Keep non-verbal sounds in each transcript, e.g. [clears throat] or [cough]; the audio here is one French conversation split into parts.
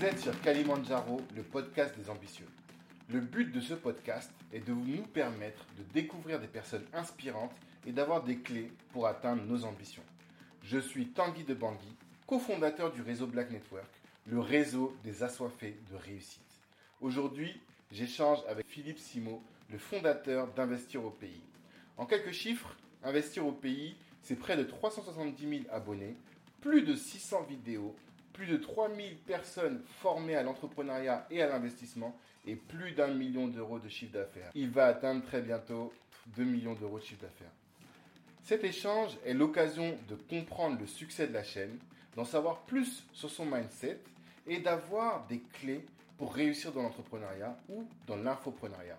Vous êtes sur Kalimandjaro, le podcast des ambitieux. Le but de ce podcast est de nous permettre de découvrir des personnes inspirantes et d'avoir des clés pour atteindre nos ambitions. Je suis Tanguy de Bangui, cofondateur du réseau Black Network, le réseau des assoiffés de réussite. Aujourd'hui, j'échange avec Philippe Simo, le fondateur d'Investir au pays. En quelques chiffres, Investir au pays, c'est près de 370 000 abonnés, plus de 600 vidéos, plus de 3000 personnes formées à l'entrepreneuriat et à l'investissement et plus d'un million d'euros de chiffre d'affaires. Il va atteindre très bientôt 2 millions d'euros de chiffre d'affaires. Cet échange est l'occasion de comprendre le succès de la chaîne, d'en savoir plus sur son mindset et d'avoir des clés pour réussir dans l'entrepreneuriat ou dans l'infoprenariat.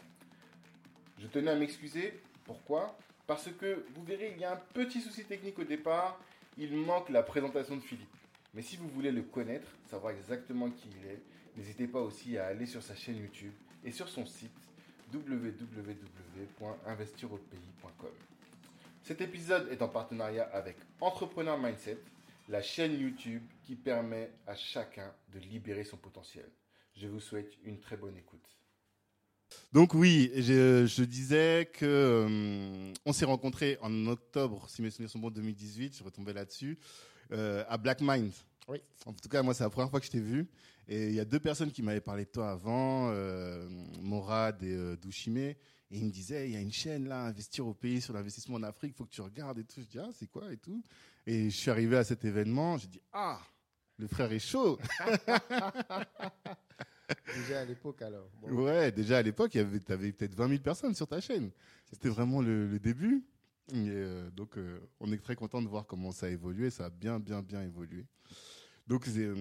Je tenais à m'excuser. Pourquoi? Parce que vous verrez, il y a un petit souci technique au départ. Il manque la présentation de Philippe. Mais si vous voulez le connaître, savoir exactement qui il est, n'hésitez pas aussi à aller sur sa chaîne YouTube et sur son site www.investiropays.com. Cet épisode est en partenariat avec Entrepreneur Mindset, la chaîne YouTube qui permet à chacun de libérer son potentiel. Je vous souhaite une très bonne écoute. Donc oui, je, je disais que euh, on s'est rencontrés en octobre, si mes souvenirs sont bons, 2018. Je retombais là-dessus euh, à Black Mind. Oui. En tout cas, moi, c'est la première fois que je t'ai vu. Et il y a deux personnes qui m'avaient parlé de toi avant, euh, Morad et euh, Douchime. Et ils me disaient, il y a une chaîne là, Investir au pays sur l'investissement en Afrique, il faut que tu regardes et tout. Je dis, ah, c'est quoi et tout. Et je suis arrivé à cet événement, j'ai dit, ah, le frère est chaud. [laughs] déjà à l'époque alors. Bon. Ouais, déjà à l'époque, tu avais peut-être 20 000 personnes sur ta chaîne. C'était vraiment le, le, début. Et euh, donc, euh, on est très content de voir comment ça a évolué. Ça a bien, bien, bien évolué. Donc, euh,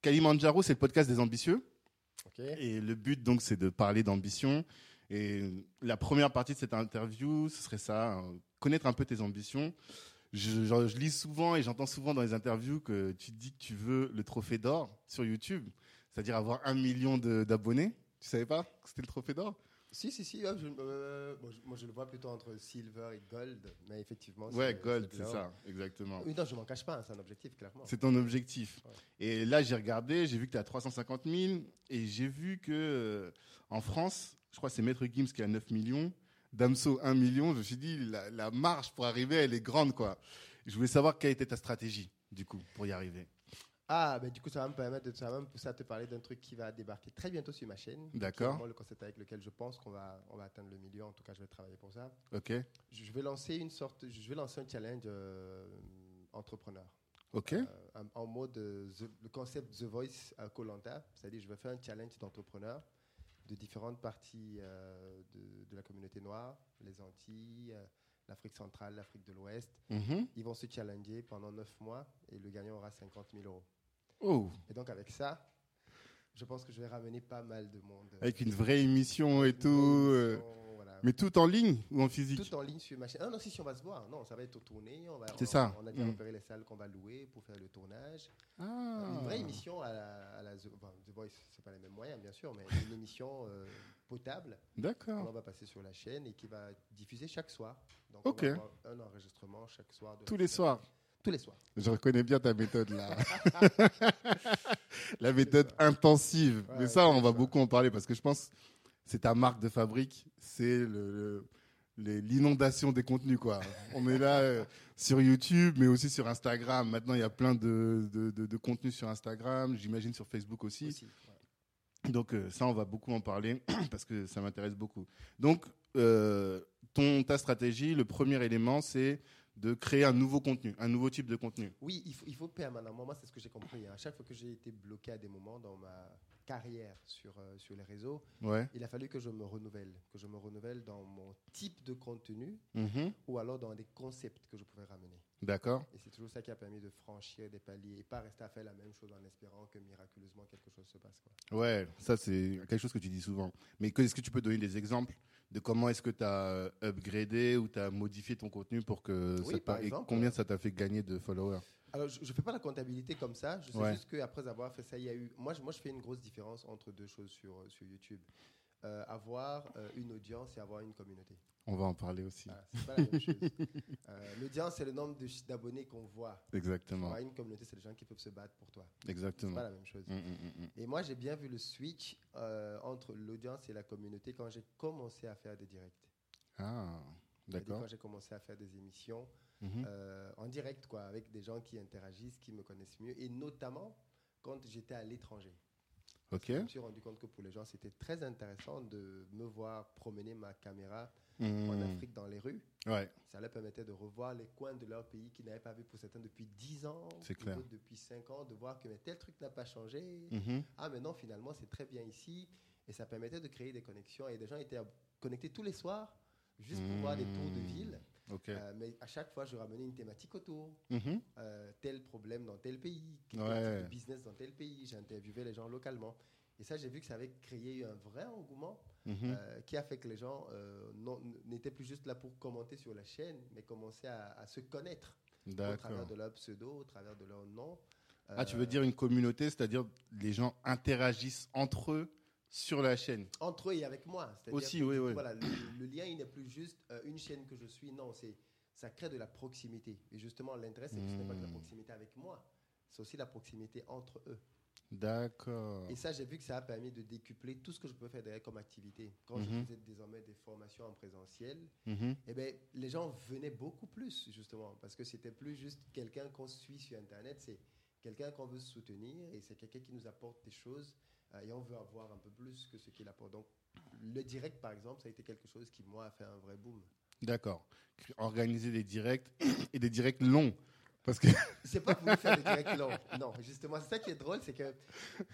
Kalimandjaro, c'est le podcast des ambitieux. Okay. Et le but, donc, c'est de parler d'ambition. Et la première partie de cette interview, ce serait ça, hein, connaître un peu tes ambitions. Je, je, je lis souvent et j'entends souvent dans les interviews que tu dis que tu veux le trophée d'or sur YouTube, c'est-à-dire avoir un million d'abonnés. Tu savais pas que c'était le trophée d'or? Si, si, si. Je, euh, bon, je, moi, je le vois plutôt entre silver et gold, mais effectivement. Ouais, gold, c'est ça, exactement. Oui, non, je m'en cache pas, c'est un objectif, clairement. C'est ton objectif. Et là, j'ai regardé, j'ai vu que tu as 350 000, et j'ai vu que euh, en France, je crois que c'est Maître Gims qui a 9 millions, Damso 1 million. Je me suis dit, la, la marge pour arriver, elle est grande, quoi. Je voulais savoir quelle était ta stratégie, du coup, pour y arriver. Ah, ben du coup, ça va me permettre de ça va me pousser à te parler d'un truc qui va débarquer très bientôt sur ma chaîne. D'accord. le concept avec lequel je pense qu'on va, on va atteindre le million. En tout cas, je vais travailler pour ça. Ok. Je vais lancer une sorte, je vais lancer un challenge euh, entrepreneur. Ok. Euh, en, en, mode euh, the, le concept The Voice à Colanta, c'est-à-dire je vais faire un challenge d'entrepreneurs de différentes parties de, de, la communauté noire, les Antilles. L'Afrique centrale, l'Afrique de l'Ouest. Mm -hmm. Ils vont se challenger pendant 9 mois et le gagnant aura 50 000 euros. Oh. Et donc avec ça, je pense que je vais ramener pas mal de monde. Avec une vraie émission et tout. Émission, voilà. Mais tout en ligne ou en physique? Tout en ligne sur ma chaîne. Ah non, si, si, on va se voir. Non, ça va être tourné. On va, C'est on, ça. On a déjà Mm. repéré les salles qu'on va louer pour faire le tournage. Ah. Une vraie émission à la, à la The, enfin, The Voice, c'est pas les mêmes moyens, bien sûr, mais une émission euh, potable. On D'accord. va passer sur la chaîne et qui va diffuser chaque soir. Donc Ok. on va avoir un enregistrement chaque soir. de Tous les soirs. Tous les soirs. Je reconnais bien ta méthode là. [laughs] La méthode intensive. Ouais, Mais ça, on va ça. beaucoup en parler parce que je pense que c'est ta marque de fabrique. C'est le- le- les- l'inondation des contenus quoi. On est là euh, sur YouTube, mais aussi sur Instagram. Maintenant, il y a plein de, de, de- de contenus sur Instagram. J'imagine sur Facebook aussi. Aussi, ouais. Donc euh, ça, on va beaucoup en parler [clears throat] parce que ça m'intéresse beaucoup. Donc, euh, ton, ta stratégie, le premier élément, c'est de créer un nouveau contenu, un nouveau type de contenu. Oui, il faut, il faut permanemment. Moi, c'est ce que j'ai compris. hein. À chaque fois que j'ai été bloqué à des moments dans ma carrière sur, euh, sur les réseaux, Ouais. il a fallu que je me renouvelle, que je me renouvelle dans mon type de contenu Mhm. ou alors dans des concepts que je pouvais ramener. D'accord. Et c'est toujours ça qui a permis de franchir des paliers et pas rester à faire la même chose en espérant que miraculeusement quelque chose se passe. Quoi. Ouais, ça c'est quelque chose que tu dis souvent. Mais est-ce que tu peux donner des exemples de comment est-ce que tu as upgradé ou tu as modifié ton contenu pour que Oui, ça par et combien euh, ça t'a fait gagner de followers? Alors, je ne fais pas la comptabilité comme ça. Je sais Ouais. juste qu'après avoir fait ça, il y a eu. Moi, je- moi, je fais une grosse différence entre deux choses sur, euh, sur YouTube. Euh, avoir euh, une audience et avoir une communauté. On va en parler aussi. Ah, c'est pas la même chose. Euh, L'audience, c'est le nombre d'abonnés qu'on voit. Exactement. Une communauté, c'est les gens qui peuvent se battre pour toi. C'est Exactement. pas la même chose. Mm, mm, mm. Et moi, j'ai bien vu le switch entre l'audience et la communauté quand j'ai commencé à faire des directs. Ah, d'accord. Quand j'ai commencé à faire des émissions Mhm. euh, en direct, quoi, avec des gens qui interagissent, qui me connaissent mieux, et notamment quand j'étais à l'étranger. Ok. Je me suis rendu compte que pour les gens, c'était très intéressant de me voir promener ma caméra en Mm. Afrique dans les rues. Ouais, Ça leur permettait de revoir les coins de leur pays qu'ils n'avaient pas vu pour certains depuis 10 ans, clair. d'autres depuis 5 ans, de voir que mais tel truc n'a pas changé. Mhm. Ah, mais non, finalement, c'est très bien ici. Et ça permettait de créer des connexions. Et des gens étaient connectés tous les soirs, juste pour voir des tours de ville. Euh, mais à chaque fois, je ramenais une thématique autour. Mhm. Euh, tel problème dans tel pays, quel Ouais. type de business dans tel pays. J'ai interviewé les gens localement. Et ça, j'ai vu que ça avait créé un vrai engouement Mhm. euh, qui a fait que les gens n'étaient plus juste là pour commenter sur la chaîne, mais commençaient à, à se connaître au travers de leur pseudo, au travers de leur nom. Ah, tu veux dire une communauté, c'est-à-dire les gens interagissent entre eux sur la chaîne. entre eux et avec moi. Aussi, que, oui, oui. Voilà, le, le lien, il n'est plus juste euh, une chaîne que je suis. Non, c'est ça crée de la proximité. Et justement, l'intérêt, c'est que ce n'est pas que la Hmm. proximité avec moi, c'est aussi la proximité entre eux. D'accord. Et ça, j'ai vu que ça a permis de décupler tout ce que je peux faire derrière comme activité. Quand je Mhm. faisais désormais des formations en présentiel, eh ben, les gens venaient beaucoup plus, justement, parce que c'était plus juste quelqu'un qu'on suit sur Internet, c'est quelqu'un qu'on veut soutenir et c'est quelqu'un qui nous apporte des choses et on veut avoir un peu plus que ce qu'il apporte. Donc, le direct, par exemple, ça a été quelque chose qui, moi, a fait un vrai boom. D'accord. Organiser des directs [coughs] et des directs longs. Parce que. [laughs] C'est pas voulu faire des directs [laughs] longs. Non, justement, c'est ça qui est drôle, c'est que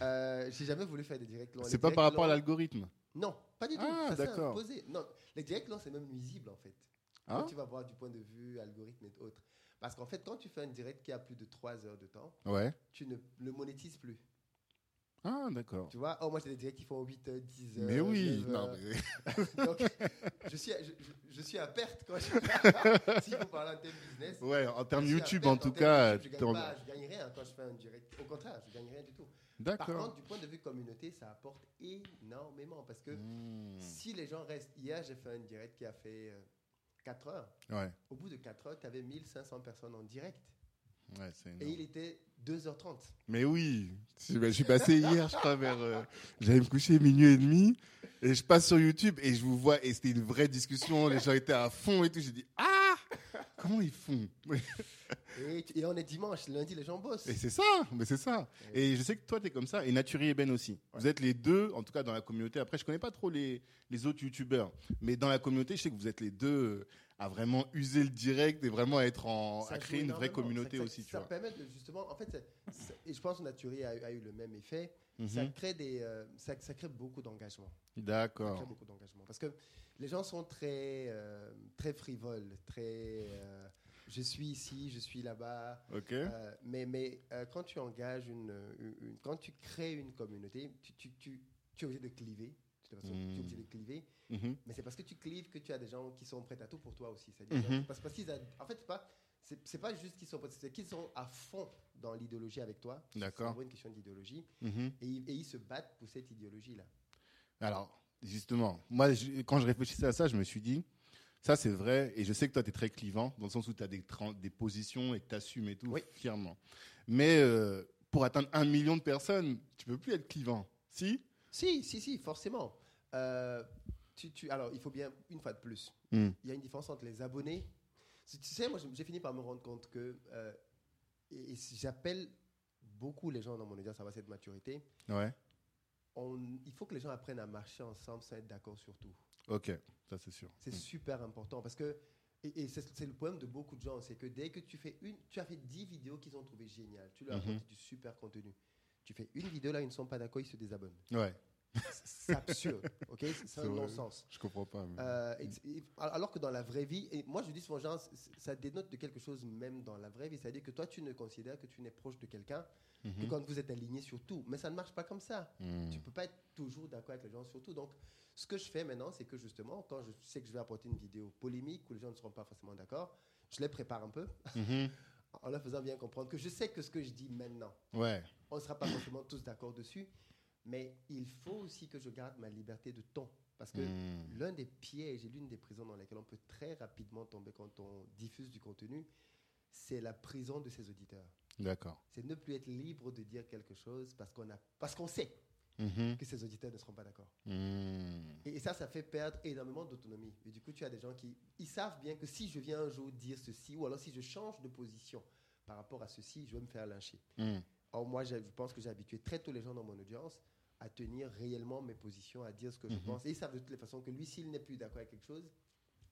euh, j'ai jamais voulu faire des directs longs. C'est pas par rapport à l'algorithme. Non, pas du tout. Ah, d'accord. Non, les directs longs, c'est même nuisible, en fait. Ah Quand tu vas voir du point de vue algorithme et autres. Parce qu'en fait, quand tu fais un direct qui a plus de 3 heures de temps, Ouais. tu ne le monétises plus. Ah, d'accord. Tu vois, oh, moi j'ai des directs qui font 8 heures, 10 heures. Mais oui. 9 Non, heures. mais- [laughs] [laughs] Donc, je suis, à, je, je- suis à perte quand [laughs] je. si vous parlez en termes business. Ouais, en termes YouTube, perte en tout cas. YouTube, je gagne, pas, je gagne rien quand je fais un direct. Au contraire, je gagne rien du tout. Par contre, du point de vue communauté, ça apporte énormément. Parce que Hmm. si les gens restent. Hier, j'ai fait un direct qui a fait 4 heures. Ouais, Au bout de 4 heures, tu avais 1500 personnes en direct. Ouais, Et il était 2h30. Mais oui, je je suis passé hier, je crois, vers. euh, J'allais me coucher minuit et demi, et je passe sur YouTube et je vous vois, et c'était une vraie discussion, les gens étaient à fond et tout. J'ai dit, ah Comment ils font? Et on est dimanche, lundi, les gens bossent. Et c'est ça, mais c'est ça. Et je sais que toi, tu es comme ça, et Naturi et Ben aussi. Vous êtes les deux, en tout cas dans la communauté. Après, je connais pas trop les, les autres youtubeurs, mais dans la communauté, je sais que vous êtes les deux euh, à vraiment user le direct et vraiment à être en, Ça à créer une vraie communauté Ça- ça- aussi, tu ça vois. permet de justement, en fait, ça- ça- et je pense que Naturi a, a eu le même effet. Ça Mhm. crée des, euh, ça, ça crée beaucoup d'engagement. Ça crée D'accord. beaucoup d'engagement parce que les gens sont très, euh, très frivoles, très. euh, je suis ici, je suis là-bas. Ok. Euh, mais mais quand tu engages une, une- une- quand tu crées une communauté, tu, tu, tu, tu es obligé de cliver. De toute façon, Tu es obligé de cliver. Mhm. Mais c'est parce que tu clives que tu as des gens qui sont prêts à tout pour toi aussi. C'est-à-dire, Mhm. parce, parce qu'ils a- en fait, c'est pas, c'est, pas juste qu'ils sont prêts, c'est qu'ils sont à fond dans l'idéologie avec toi. D'accord. C'est une question d'idéologie. Mhm. Et, ils- et ils se battent pour cette idéologie-là. Alors, justement, moi, je- quand je réfléchissais à ça, je me suis dit, ça c'est vrai, et je sais que toi, tu es très clivant, dans le sens où tu as des, des positions et que tu assumes et tout, Oui. fièrement. Mais euh, pour atteindre un million de personnes, tu peux plus être clivant. Si? Si, si, si, forcément. Euh, tu, tu- alors, il faut bien, une fois de plus, Hmm. il y a une différence entre les abonnés. Tu sais, moi, j'ai fini par me rendre compte que, euh, et, et si j'appelle beaucoup les gens dans mon audience à avoir cette maturité, Ouais. on- il faut que les gens apprennent à marcher ensemble sans être d'accord sur tout. Ok, ça c'est sûr. C'est Hmm. super important parce que, et, et c'est le problème de beaucoup de gens, c'est que dès que tu fais une, tu as fait 10 vidéos qu'ils ont trouvées géniales, tu leur Mhm. apportes du super contenu. Tu fais une vidéo là, ils ne sont pas d'accord, ils se désabonnent. Ouais, C'est absurde, ok? C'est un non-sens. je comprends pas. mais- Euh, et- et- alors que dans la vraie vie, et moi je dis souvent, genre, ça dénote de quelque chose même dans la vraie vie. C'est-à-dire que toi, tu ne considères que tu n'es proche de quelqu'un que Mhm. quand vous êtes aligné sur tout. Mais ça ne marche pas comme ça. Hmm. Tu peux pas être toujours d'accord avec les gens sur tout. Donc, ce que je fais maintenant, c'est que justement, quand je sais que je vais apporter une vidéo polémique où les gens ne seront pas forcément d'accord, je les prépare un peu Mhm. [laughs] en leur faisant bien comprendre que je sais que ce que je dis maintenant, Ouais, on ne sera pas forcément tous d'accord dessus. Mais il faut aussi que je garde ma liberté de ton. Parce que Hmm. l'un des pièges et l'une des prisons dans lesquelles on peut très rapidement tomber quand on diffuse du contenu, c'est la prison de ses auditeurs. D'accord. C'est ne plus être libre de dire quelque chose parce qu'on a, parce qu'on sait Mhm. que ses auditeurs ne seront pas d'accord. Hmm. Et, et ça, ça fait perdre énormément d'autonomie. Et du coup, tu as des gens qui ils savent bien que si je viens un jour dire ceci, ou alors si je change de position par rapport à ceci, je vais me faire lyncher. Hmm. Or, moi, je pense que j'ai habitué très tôt les gens dans mon audience à tenir réellement mes positions, à dire ce que je Mhm. pense. Et ils savent de toutes les façons que lui, s'il n'est plus d'accord avec quelque chose,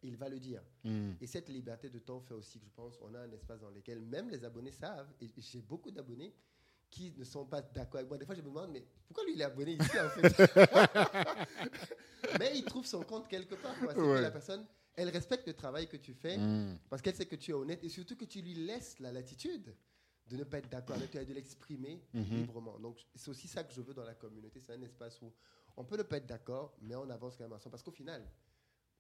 il va le dire. Hmm. Et cette liberté de temps fait aussi que je pense on a un espace dans lequel même les abonnés savent, et j'ai beaucoup d'abonnés qui ne sont pas d'accord avec moi. Des fois, je me demande, mais pourquoi lui, il est abonné ici, en fait? [laughs] Mais il trouve son compte quelque part. C'est que Ouais. la personne, elle respecte le travail que tu fais, Hmm. parce qu'elle sait que tu es honnête, et surtout que tu lui laisses la latitude de ne pas être d'accord avec toi et de l'exprimer Mhm. librement. Donc, c'est aussi ça que je veux dans la communauté. C'est un espace où on peut ne pas être d'accord, mais on avance quand même ensemble. Parce qu'au final,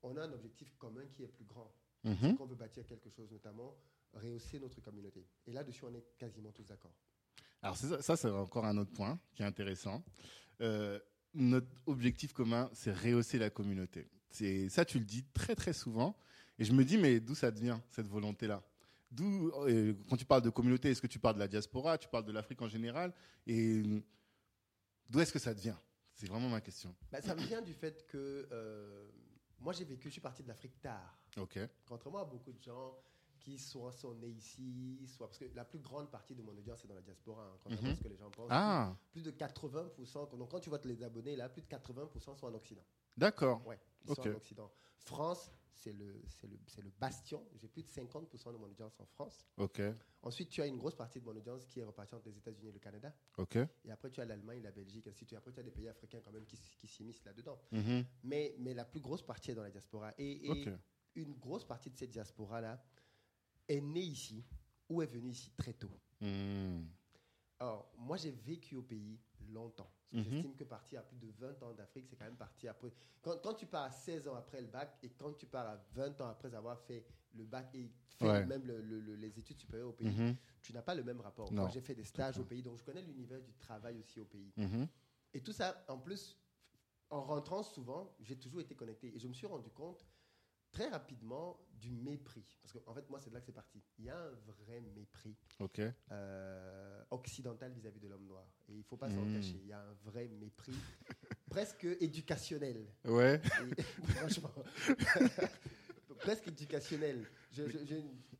on a un objectif commun qui est plus grand. C'est qu'on veut bâtir quelque chose, notamment rehausser notre communauté. Et là-dessus, on est quasiment tous d'accord. Alors ça, ça, c'est encore un autre point qui est intéressant. Euh, notre objectif commun, c'est rehausser la communauté. C'est ça, tu le dis très très souvent, et je me dis mais d'où ça vient cette volonté-là? D'où euh, quand tu parles de communauté, est-ce que tu parles de la diaspora, tu parles de l'Afrique en général, et d'où est-ce que ça devient C'est vraiment ma question. Bah, ça me vient du fait que euh, moi, j'ai vécu, je suis parti de l'Afrique tard. Ok. Contrairement à beaucoup de gens qui soit sont nés ici, soit parce que la plus grande partie de mon audience est dans la diaspora, hein, contrairement Mhm. à ce que les gens pensent. Ah, Plus de 80%, donc quand tu vois les abonnés là, plus de 80% sont en Occident. d'accord. Ouais, ils Ok. sont en Occident. France, c'est le, c'est le, c'est le bastion. J'ai plus de 50% de mon audience en France. Ok. Ensuite, tu as une grosse partie de mon audience qui est repartie entre les États-Unis et le Canada. Ok. Et après, tu as l'Allemagne, la Belgique, ainsi de suite. Après, tu as des pays africains quand même qui, qui s'immiscent là-dedans. Mhm. Mais, mais la plus grosse partie est dans la diaspora. Et, une grosse partie de cette diaspora-là est née ici ou est venue ici très tôt. Hmm. Alors, moi, j'ai vécu au pays longtemps. Mhm. J'estime que partir à plus de 20 ans d'Afrique, c'est quand même partir après. Quand, quand tu pars à 16 ans après le bac et quand tu pars à 20 ans après avoir fait le bac et fait Ouais. même le- le- le- les études supérieures au pays, Mhm. tu n'as pas le même rapport. Non. Moi, j'ai fait des stages au pays, donc je connais l'univers du travail aussi au pays. Mhm. Et tout ça, en plus, en rentrant souvent, j'ai toujours été connecté. Et je me suis rendu compte très rapidement du mépris. Parce qu'en fait, moi, c'est de là que c'est parti. Il y a un vrai mépris euh, occidental vis-à-vis de l'homme noir. Et il ne faut pas s'en Mm. cacher. Il y a un vrai mépris, [laughs] presque éducationnel. Ouais. Et, [laughs] franchement, [laughs] presque éducationnel. Je- je- je-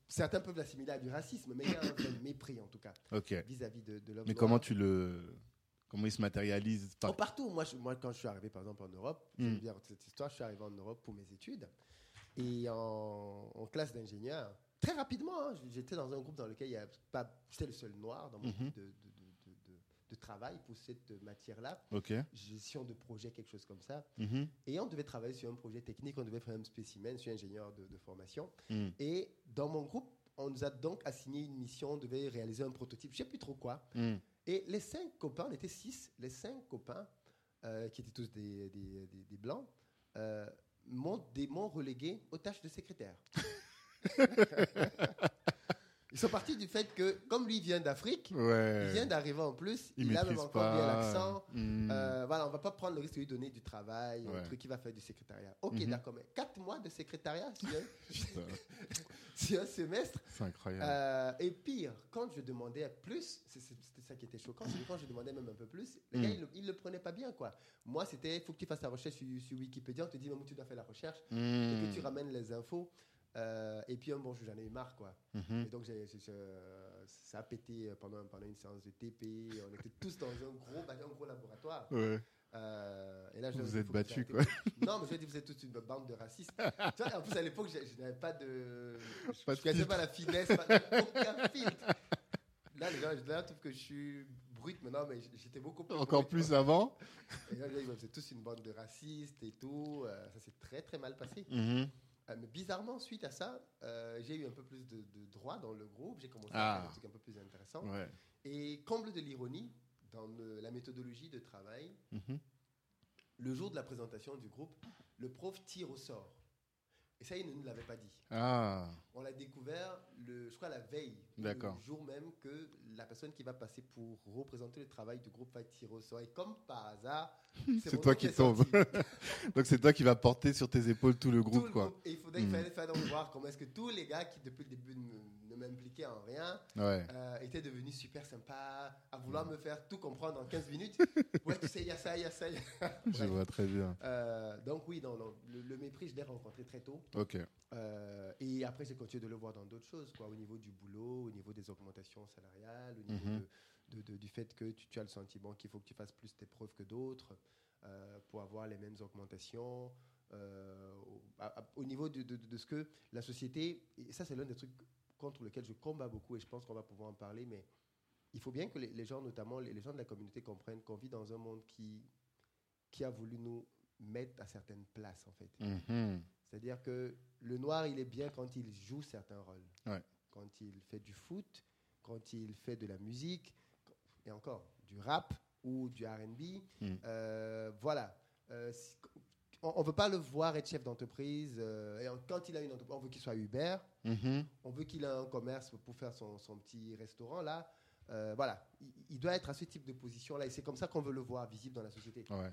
certains peuvent l'assimiler à du racisme, mais il y a un vrai [coughs] mépris, en tout cas, vis-à-vis de, de l'homme Mais noir. comment tu le, comment il se matérialise Oh, par- partout. Moi, je- moi, quand je suis arrivé, par exemple, en Europe, Mm. j'aime bien cette histoire, je suis arrivé en Europe pour mes études. Et en, en classe d'ingénieur, très rapidement, hein, j'étais dans un groupe dans lequel il y a pas, j'étais le seul noir dans mon Mhm. groupe de, de- de- travail pour cette matière-là, Ok. gestion de projet, quelque chose comme ça. Mhm. Et on devait travailler sur un projet technique, on devait faire un spécimen, je suis ingénieur de, formation. Mm. Et dans mon groupe, on nous a donc assigné une mission, on devait réaliser un prototype, je sais plus trop quoi. Et les cinq copains, on était six, les cinq copains, euh, qui étaient tous des, des- des- des blancs, euh, m'ont des- m'ont relégué aux tâches de secrétaire. [laughs] Ils sont partis du fait que, comme lui vient d'Afrique, Ouais. il vient d'arriver en plus, Il il, a même encore bien l'accent. Mm. Euh, voilà, on va pas prendre le risque de lui donner du travail, Ouais. un truc qui va faire du secrétariat. Ok, Mhm. d'accord, mais quatre mois de secrétariat sur un, [laughs] [laughs] un semestre, c'est incroyable. euh, et pire, quand je demandais plus, c'était ça qui était choquant, c'est que quand je demandais même un peu plus, les Mm. gars, ils le, ils le prenaient pas bien, quoi. Moi, c'était, il faut que tu fasses ta recherche sur, sur Wikipédia, on te dit, Mamou, tu dois faire la recherche, et Mm. que tu ramènes les infos. Euh, et puis, un bon, j'en ai eu marre, quoi. Mhm. Et donc, j'ai- ça a pété pendant, pendant une séance de TP. On était tous dans un gros, un gros laboratoire. Ouais. Euh, et là, je Vous êtes battus, arrêtez. Non, mais je dit, vous êtes toute une bande de racistes. tu vois, en plus, à l'époque, je, je n'avais pas de. Je ne pas la finesse, pas, aucun filtre. Là, les gens, là, trouvent que je suis brut maintenant, mais j'étais beaucoup plus. Encore brut, plus quoi. avant. Et là, ils étaient tous une bande de racistes et tout. Euh, ça s'est très, très mal passé. Mhm. Euh, mais bizarrement, suite à ça, euh, j'ai eu un peu plus de, de droits dans le groupe. J'ai commencé Ah. à faire des trucs un peu plus intéressants. Ouais. Et comble de l'ironie, dans le- la méthodologie de travail, Mhm. le jour de la présentation du groupe, le prof tire au sort. Et ça, il ne nous l'avait pas dit. Ah, On l'a découvert, le, je crois, la veille, le jour même que la personne qui va passer pour représenter le travail du groupe au sort. Et comme par hasard, [laughs] C'est toi qui tombe. [laughs] donc c'est toi qui vas porter sur tes épaules tout le Tout groupe, le quoi. groupe. Et il faudrait, il Mm. fallait donc voir comment est-ce que tous les gars qui, depuis le début, ne, m'impliquaient en rien, Ouais. euh, étaient devenus super sympas, à vouloir me faire tout comprendre en 15 minutes. [laughs] Ouais, tu sais, il y a ça, il y a ça. il y a- Je vois très bien. Euh, donc oui, non, non, le, le mépris, je l'ai rencontré très tôt. Ok. Euh, et après, j'ai continué de le voir dans d'autres choses, quoi, au niveau du boulot, au niveau des augmentations salariales, au niveau Mhm. de- de- de- du fait que tu, tu as le sentiment qu'il faut que tu fasses plus tes preuves que d'autres pour avoir les mêmes augmentations. euh, au, à- à- au niveau de, de- de ce que la société, et ça c'est l'un des trucs contre lequel je combats beaucoup et je pense qu'on va pouvoir en parler, mais il faut bien que les, les gens, notamment les, les gens de la communauté, comprennent qu'on vit dans un monde qui, qui a voulu nous mettre à certaines places en fait. Mhm. C'est-à-dire que le noir, il est bien quand il joue certains rôles. Ouais. Quand il fait du foot, quand il fait de la musique, et encore, du rap ou du RB. Mm. Euh, voilà. Euh, on ne veut pas le voir être chef d'entreprise. euh, et quand il a une entreprise, on veut qu'il soit Uber. Mhm. On veut qu'il ait un commerce pour faire son, son petit restaurant là. Euh, voilà. Il, il doit être à ce type de position là. Et c'est comme ça qu'on veut le voir visible dans la société. Ouais.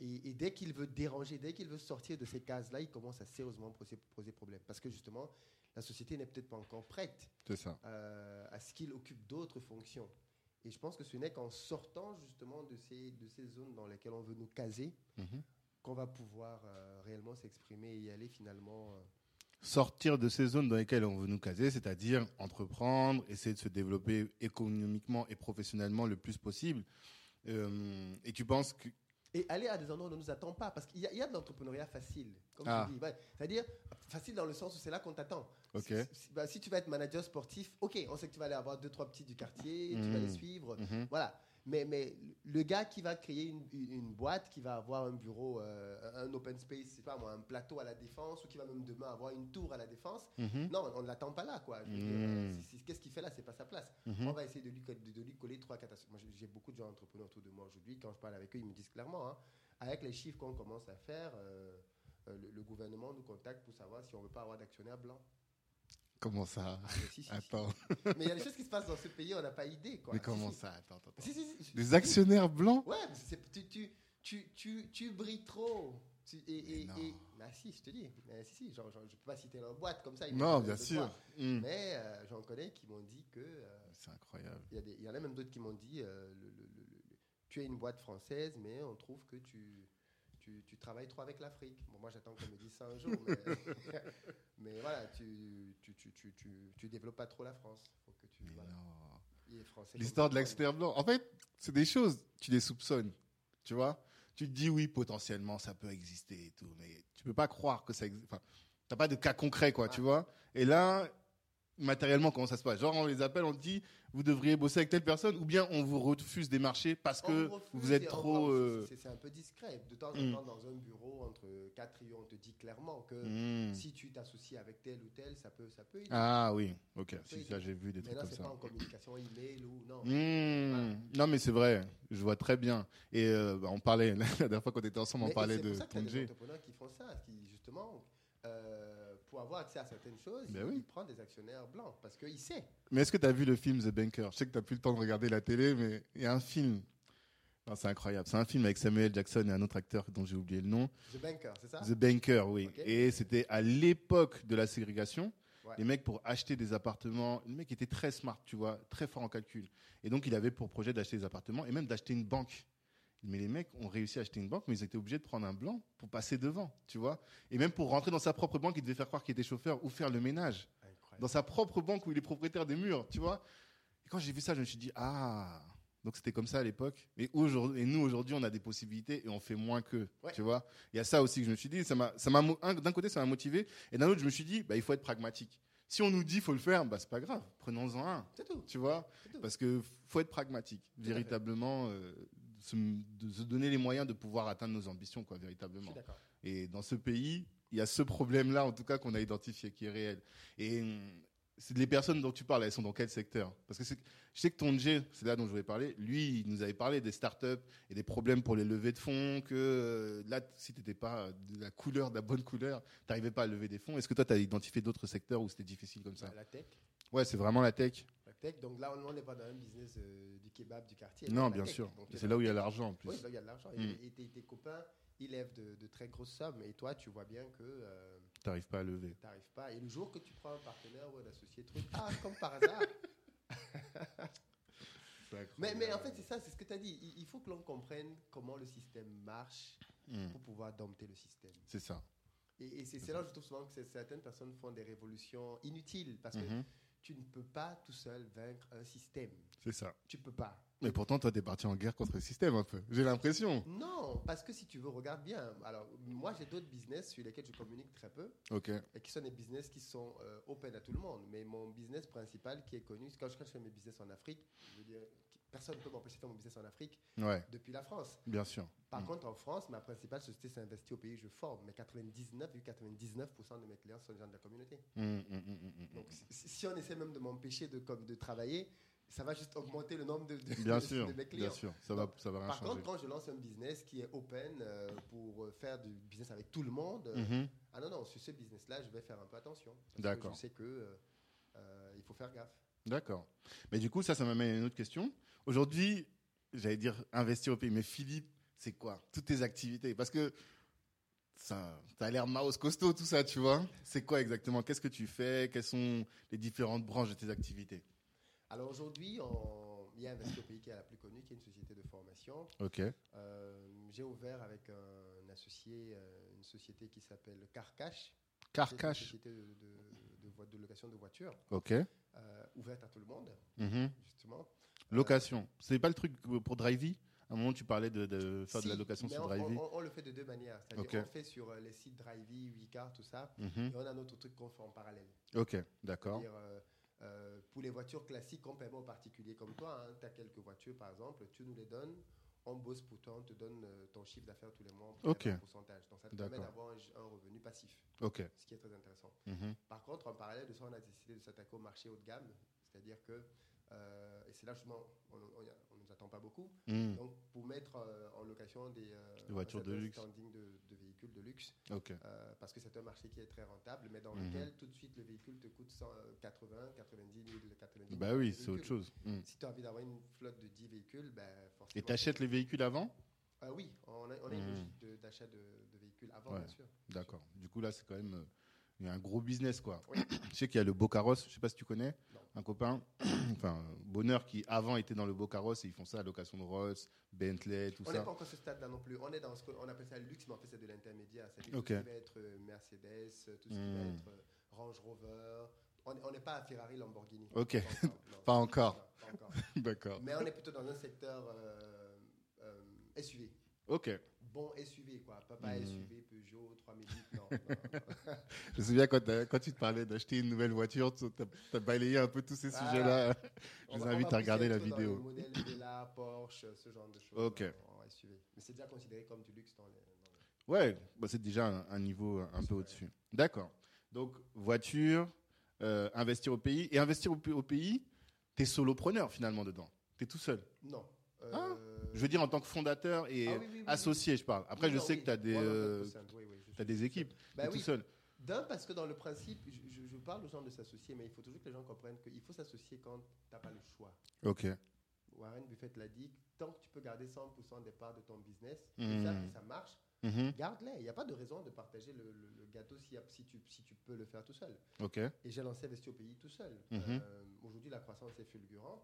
Et, et dès qu'il veut déranger, dès qu'il veut sortir de ces cases-là, il commence à sérieusement poser, poser problème. Parce que justement, la société n'est peut-être pas encore prête ça. euh, à ce qu'il occupe d'autres fonctions. Et je pense que ce n'est qu'en sortant justement de ces, de ces zones dans lesquelles on veut nous caser Mhm. Qu'on va pouvoir euh, réellement s'exprimer et y aller finalement. euh. Sortir de ces zones dans lesquelles on veut nous caser, c'est-à-dire entreprendre, essayer de se développer économiquement et professionnellement le plus possible. Euh, et tu penses que. Et aller à des endroits où on ne nous attend pas. Parce qu'il y, a- il y a de l'entrepreneuriat facile, comme Ah. tu dis. Ouais, C'est-à-dire, facile dans le sens où c'est là qu'on t'attend. Ok. Si, si- bah, si tu vas être manager sportif, ok, on sait que tu vas aller avoir deux, trois petits du quartier, tu vas les Mm. suivre. Mhm. Voilà. Mais, mais le gars qui va créer une, boîte, qui va avoir un bureau, euh, un open space, c'est pas moi, un plateau à la défense, ou qui va même demain avoir une tour à la défense, Mhm. non, on ne l'attend pas là, quoi. Mm. euh, Qu'est-ce qu'il fait là? C'est pas sa place. Mhm. On va essayer de lui, de, de lui coller trois catastrophes. Moi, j'ai- beaucoup de gens entrepreneurs autour de moi aujourd'hui. Quand je parle avec eux, ils me disent clairement, hein, avec les chiffres qu'on commence à faire, euh, euh, le, le gouvernement nous contacte pour savoir si on veut pas avoir d'actionnaires blancs. Comment ça Ah, si, si. Attends. Mais il y a des choses qui se passent dans ce pays, on n'a pas idée, quoi. Mais comment ça Attends, attends. attends. Des actionnaires blancs Ouais, mais tu, tu, tu, tu, tu brilles trop. Tu- et, bah si, je te dis. Mais si, si, genre, genre, je peux pas citer leur boîte comme ça. Non, bien sûr. voir. Mm. Mais euh, j'en connais qui m'ont dit que. euh, C'est incroyable. Il y, y en a même d'autres qui m'ont dit euh, le- le- le- tu es une boîte française, mais on trouve que tu, tu, tu travailles trop avec l'Afrique. Bon, moi, j'attends qu'on me dise ça un jour, mais, [laughs] mais voilà, tu, tu, tu, tu, tu, tu développes pas trop la France. Faut que tu, voilà. L'histoire de comme tout le l'actionnaire blanc. En fait, c'est des choses, tu les soupçonnes. Tu vois Tu te dis, oui, potentiellement, ça peut exister et tout, mais tu peux pas croire que ça existe. Enfin, t'as pas de cas concret, quoi, tu vois Et là, matériellement, comment ça se passe? Genre, on les appelle, on te dit, vous devriez bosser avec telle personne, ou bien on vous refuse des marchés parce que vous et êtes trop. euh, c'est- C'est un peu discret. De temps en Mm. temps, dans un bureau entre quatre yeux, on te dit clairement que hmm. si tu t'associes avec tel ou tel, ça peut, ça peut aider. Ah oui, ok. Si, ça, j'ai vu des mais trucs là, comme c'est ça. pas en communication email ou non. Hmm. Non, mais c'est vrai, je vois très bien. Et euh, bah, on parlait, [laughs] la dernière fois qu'on était ensemble, on Mais- et parlait c'est de pour ça qu'il y a des entrepreneurs qui font ça, qui justement, euh, pour avoir accès à certaines choses, Ben il, oui. prend des actionnaires blancs parce qu'il sait. Mais est-ce que tu as vu le film The Banker? Je sais que tu n'as plus le temps de regarder la télé, mais il y a un film. Non, C'est incroyable. C'est un film avec Samuel Jackson et un autre acteur dont j'ai oublié le nom. The Banker, c'est ça? The Banker, oui. Et c'était à l'époque de la ségrégation. Ouais. Les mecs, pour acheter des appartements, le mec était très smart, tu vois, très fort en calcul. Et donc, il avait pour projet d'acheter des appartements et même d'acheter une banque. Mais les mecs ont réussi à acheter une banque, mais ils étaient obligés de prendre un blanc pour passer devant, tu vois. Et même pour rentrer dans sa propre banque, il devait faire croire qu'il était chauffeur ou faire le ménage Incroyable. dans sa propre banque où il est propriétaire des murs, tu vois. Et quand j'ai vu ça, je me suis dit, ah, donc c'était comme ça à l'époque. Et, aujourd'hui, et nous, aujourd'hui, on a des possibilités et on fait moins qu'eux, Ouais. tu vois. Il y a ça aussi que je me suis dit, ça m'a, ça d'un côté, ça m'a motivé, et d'un autre, je me suis dit, bah, il faut être pragmatique. Si on nous dit, faut le faire, bah, c'est pas grave, prenons-en un, C'est tout. tu vois. Tout. Parce que faut être pragmatique, véritablement, euh, se, de se donner les moyens de pouvoir atteindre nos ambitions, quoi, véritablement. Et dans ce pays, il y a ce problème-là, en tout cas, qu'on a identifié, qui est réel. Et c'est les personnes dont tu parles, elles sont dans quel secteur? Parce que je sais que ton G, c'est là dont je voulais parler, lui, il nous avait parlé des startups et des problèmes pour les levées de fonds, que euh, là, si tu n'étais pas de la couleur, de la bonne couleur, tu n'arrivais pas à lever des fonds. Est-ce que toi, tu as identifié d'autres secteurs où c'était difficile comme ça? La tech. Ouais, c'est vraiment la tech. Tech, donc là, on n'est pas dans un business euh, du kebab du quartier. Non, bien sûr. C'est là où il y a l'argent en plus. Oui, là où il y a de l'argent. Mm. Et, tes, tes copains, ils lèvent de, de, très grosses sommes. Et toi, tu vois bien que. Euh, tu n'arrives pas à lever. Tu n'arrives pas. Et le jour que tu prends un partenaire ou un associé, truc, ah, comme par hasard. [laughs] mais, mais en fait, c'est ça, c'est ce que tu as dit. Il, il faut que l'on comprenne comment le système marche Mm. pour pouvoir dompter le système. C'est ça. Et, et c'est là où je trouve souvent que certaines personnes font des révolutions inutiles parce que Mhm. Tu ne peux pas tout seul vaincre un système. C'est ça. Tu peux pas. Mais pourtant, toi, tu es parti en guerre contre le système un peu. J'ai l'impression. Non, parce que si tu veux, regarde bien. Alors, moi, j'ai d'autres business sur lesquels je communique très peu Ok. et qui sont des business qui sont euh, open à tout le monde. Mais mon business principal qui est connu, c'est quand je, quand je fais mes business en Afrique, je veux dire, personne ne peut m'empêcher de faire mon business en Afrique Ouais, depuis la France. bien sûr. Par Mm. contre, en France, ma principale société s'est investie au pays où je forme. Mais 99,99% de mes clients sont des gens de la communauté. Mm, mm. Donc, si, si on essaie même de m'empêcher de, comme, de travailler, ça va juste augmenter le nombre de, de- Bien de- sûr, de mes clients. bien sûr. Ça va, ça va rien Par changer. contre, quand je lance un business qui est open euh, pour euh, faire du business avec tout le monde, euh, Mhm. ah non, non, sur ce business-là, je vais faire un peu attention. D'accord. Je sais que euh, il faut faire gaffe. D'accord. Mais du coup, ça, ça m'amène à une autre question. Aujourd'hui, j'allais dire investir au pays, mais Philippe, c'est quoi? Toutes tes activités? Parce que ça, a l'air mouse costaud, tout ça, tu vois C'est quoi exactement? Qu'est-ce que tu fais? Quelles sont les différentes branches de tes activités? Alors aujourd'hui, il y a Investi au pays qui est la plus connue, qui est une société de formation. Ok. Euh, J'ai ouvert avec un associé euh, une société qui s'appelle Carcash. C'est une Carcash. société de, de- de vo- de location de voitures, Ok. euh, ouverte à tout le monde, Mhm. justement. Location. C'est pas le truc pour Drivey À un moment, tu parlais de, de faire de la location mais sur Drivey. on- on le fait de deux manières. C'est-à-dire Ok. on fait sur euh, les sites Drivey, Wicar, tout ça. Mhm. Et on a notre truc qu'on fait en parallèle. Ok, d'accord. C'est-à-dire, euh, euh, pour les voitures classiques qu'on permet aux particuliers comme toi, tu as quelques voitures par exemple, tu nous les donnes, on bosse pour toi, on te donne euh, ton chiffre d'affaires tous les mois, on prélève Ok. un pourcentage. Donc ça te permet d'avoir un, un revenu passif, Ok. ce qui est très intéressant. Mhm. Par contre, en parallèle de ça, on a décidé de s'attaquer au marché haut de gamme, c'est-à-dire que, euh, et c'est là justement, on ne nous attend pas beaucoup, Mhm. donc pour mettre euh, en location des, euh, Des voitures de luxe. de, de véhicules de luxe, parce que c'est un marché qui est très rentable, mais dans Mhm. lequel tout de suite le véhicule te coûte 180, 90 000, 90 000. Bah oui, c'est autre chose. Mhm. Si tu as envie d'avoir une flotte de 10 véhicules, ben, forcément. Et tu achètes les véhicules avant? Oui, on a, on a une logique d'achat de, de véhicules avant, Ouais. bien sûr. D'accord. Du coup, là, c'est quand même il y a un gros business, quoi. Oui. Je sais qu'il y a le Bocaros, je sais pas si tu connais, Non. un copain, [coughs] enfin, Bonheur, qui avant était dans le Bocaros et ils font ça à location de Rolls, Bentley, tout On n'est ça. pas encore à ce stade-là non plus. On est dans ce qu'on appelle ça le luxe, mais en fait, c'est de l'intermédiaire. C'est-à-dire Ok. tout ce qui va être euh, Mercedes, tout ce qui va Mhm. être euh, Range Rover. On on n'est pas à Ferrari, Lamborghini. Ok. Pas encore. [laughs] [laughs] D'accord. Mais on est plutôt dans un secteur euh, euh, SUV. Ok. Bon SUV, quoi. Papa Mhm. SUV, Peugeot, 3008. Non, non, non. [laughs] Je me souviens quand, t'as- quand tu te parlais d'acheter une nouvelle voiture, tu as, balayé un peu tous ces Ah. sujets-là. Je vous invite à regarder la dans vidéo. les modèles Vela, Porsche, ce genre de choses Ok. en, en SUV. Mais c'est déjà considéré comme du luxe dans les. dans les- Ouais, bah, c'est déjà un, un niveau un peu au-dessus. D'accord. Donc, voiture, euh, investir au pays. Et investir au pays, tu es solopreneur finalement dedans. Tu es tout seul. Non. Euh, Ah, Je veux dire en tant que fondateur et Ah oui, oui, oui, oui. associé, je parle. Après, je sais que tu as, des, 100%, euh, des équipes. Bah tout seul. D'un, parce que dans le principe, je, parle aux gens de s'associer, mais il faut toujours que les gens comprennent qu'il faut s'associer quand tu n'as pas le choix. Ok. Warren Buffett l'a dit, tant que tu peux garder 100% des parts de ton business, Mhm. ça, marche, Mhm. garde-les. Il n'y a pas de raison de partager le, le- le gâteau si, si, tu, si tu peux le faire tout seul. Ok. Et j'ai lancé Investi au pays tout seul. Mhm. Euh, Aujourd'hui, la croissance est fulgurante.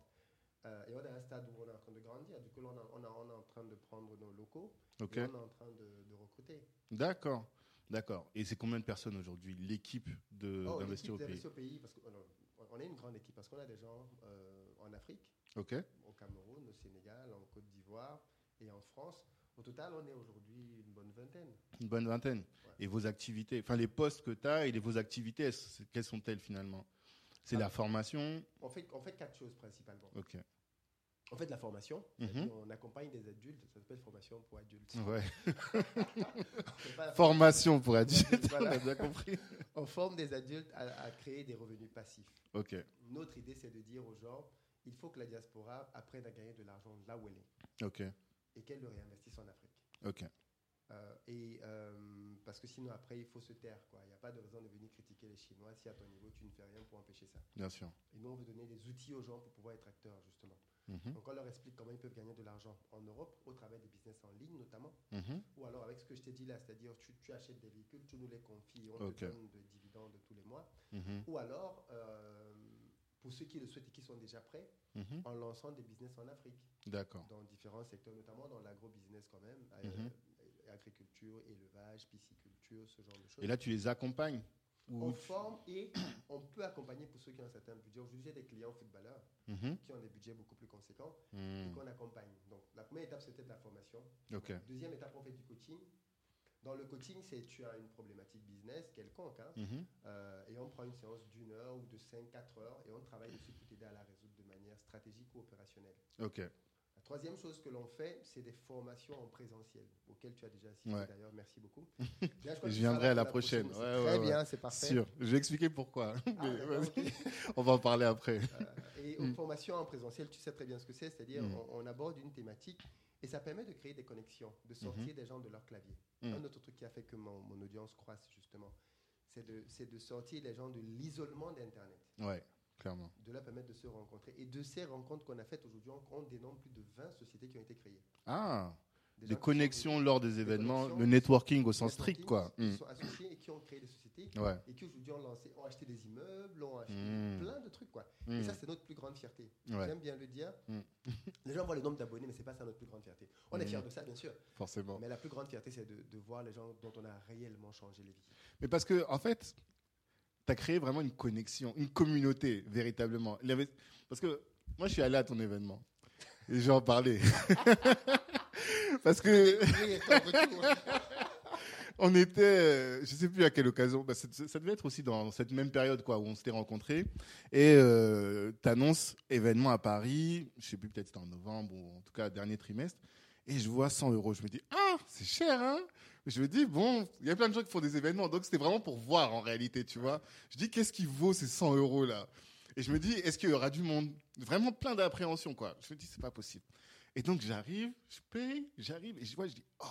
Euh, et on est à un stade où on est en train de grandir. Du coup, on, a- on, a- on est en train de prendre nos locaux. Et on est en train de, de recruter. D'accord. D'accord. Et c'est combien de personnes aujourd'hui? L'équipe de Oh, d'investir l'équipe au pays? au pays, parce qu'on est une grande équipe, parce qu'on a des gens euh, en Afrique, au Cameroun, au Sénégal, en Côte d'Ivoire et en France. Au total, on est aujourd'hui une bonne vingtaine. Une bonne vingtaine. Ouais. Et vos activités, enfin les postes que tu as et les, vos activités, quelles sont-elles finalement? C'est Ah. la formation. On fait, quatre choses principalement. Ok. En fait, la formation, Mhm. on accompagne des adultes, ça s'appelle formation pour adultes. Ouais. [laughs] Formation pour adultes. Voilà. On a bien compris. On forme des adultes à, à créer des revenus passifs. Ok. Notre idée, c'est de dire aux gens, il faut que la diaspora apprenne à gagner de l'argent là où elle est Ok. et qu'elle le réinvestisse en Afrique. Ok. Euh, et euh, parce que sinon, après, il faut se taire. quoi. Il n'y a pas de raison de venir critiquer les Chinois si à ton niveau, tu ne fais rien pour empêcher ça. Bien sûr. Et nous, on veut donner des outils aux gens pour pouvoir être acteurs, justement. Mhm. Donc, on leur explique comment ils peuvent gagner de l'argent en Europe, au travers des business en ligne notamment, Mhm. ou alors avec ce que je t'ai dit là, c'est-à-dire tu, tu achètes des véhicules, tu nous les confies, on te donne des dividendes tous les mois. Mhm. Ou alors, euh, pour ceux qui le souhaitent et qui sont déjà prêts, en lançant des business en Afrique, D'accord. dans différents secteurs, notamment dans l'agro-business quand même, euh, Élevage, pisciculture, ce genre de choses. Et là, tu les accompagnes on forme et [coughs] on peut accompagner pour ceux qui ont un certain budget. Aujourd'hui, j'ai des clients footballeurs Mhm. qui ont des budgets beaucoup plus conséquents et Mhm. qu'on accompagne. Donc, la première étape, c'était de la formation. Deuxième étape, on fait du coaching. Dans le coaching, c'est tu as une problématique business quelconque, hein, Mhm. euh, et on prend une séance d'une heure ou de 5-4 heures et on travaille dessus pour t'aider à la résoudre de manière stratégique ou opérationnelle. Ok. La troisième chose que l'on fait, c'est des formations en présentiel, auxquelles tu as déjà assisté Ouais. d'ailleurs. Merci beaucoup. [laughs] Là, je viendrai à la prochaine. Ouais, très ouais. bien, c'est parfait. Sûr. Je vais expliquer pourquoi. Ah. [laughs] On va en parler après. Euh, et aux Mm. formations en présentiel, tu sais très bien ce que c'est, c'est-à-dire Mm. on, on aborde une thématique et ça permet de créer des connexions, de sortir des gens de leur clavier. Mm. Un autre truc qui a fait que mon, mon audience croisse justement, c'est de, de sortir les gens de l'isolement d'Internet, Ouais, clairement. de leur permettre de se rencontrer. Et de ces rencontres qu'on a faites aujourd'hui, on, dénombre plus de 20 sociétés qui ont été créées. Ah, Des connexions lors des événements, le networking au sens strict, quoi. qui Mm. sont associés et qui ont créé des sociétés Ouais. et qui aujourd'hui ont lancé, ont acheté des immeubles, ont acheté Mm. plein de trucs quoi. Et ça c'est notre plus grande fierté. Ouais. J'aime bien le dire. [laughs] Les gens voient le nombre d'abonnés, mais c'est pas ça notre plus grande fierté. On est fiers de ça bien sûr, Forcément. mais la plus grande fierté c'est de, de voir les gens dont on a réellement changé les vies. Mais parce que, en fait, tu as créé vraiment une connexion, une communauté, véritablement. Parce que moi, je suis allé à ton événement. Et j'en parlais. [laughs] parce que [laughs] on était, euh, je sais plus à quelle occasion, bah, ça devait être aussi dans cette même période où on s'était rencontrés. Et euh, tu annonces événement à Paris, je sais plus, peut-être c'était en novembre ou en tout cas dernier trimestre. Et je vois 100 euros. Je me dis, ah, c'est cher, hein Je me dis, bon, il y a plein de gens qui font des événements. Donc c'était vraiment pour voir en réalité, tu vois. Je dis, qu'est-ce qui vaut ces 100 euros là? Et je me dis, est-ce qu'il y aura du monde? Vraiment plein d'appréhension, quoi. Je me dis, c'est pas possible. Et donc j'arrive, je paye, j'arrive et je vois, je dis, oh,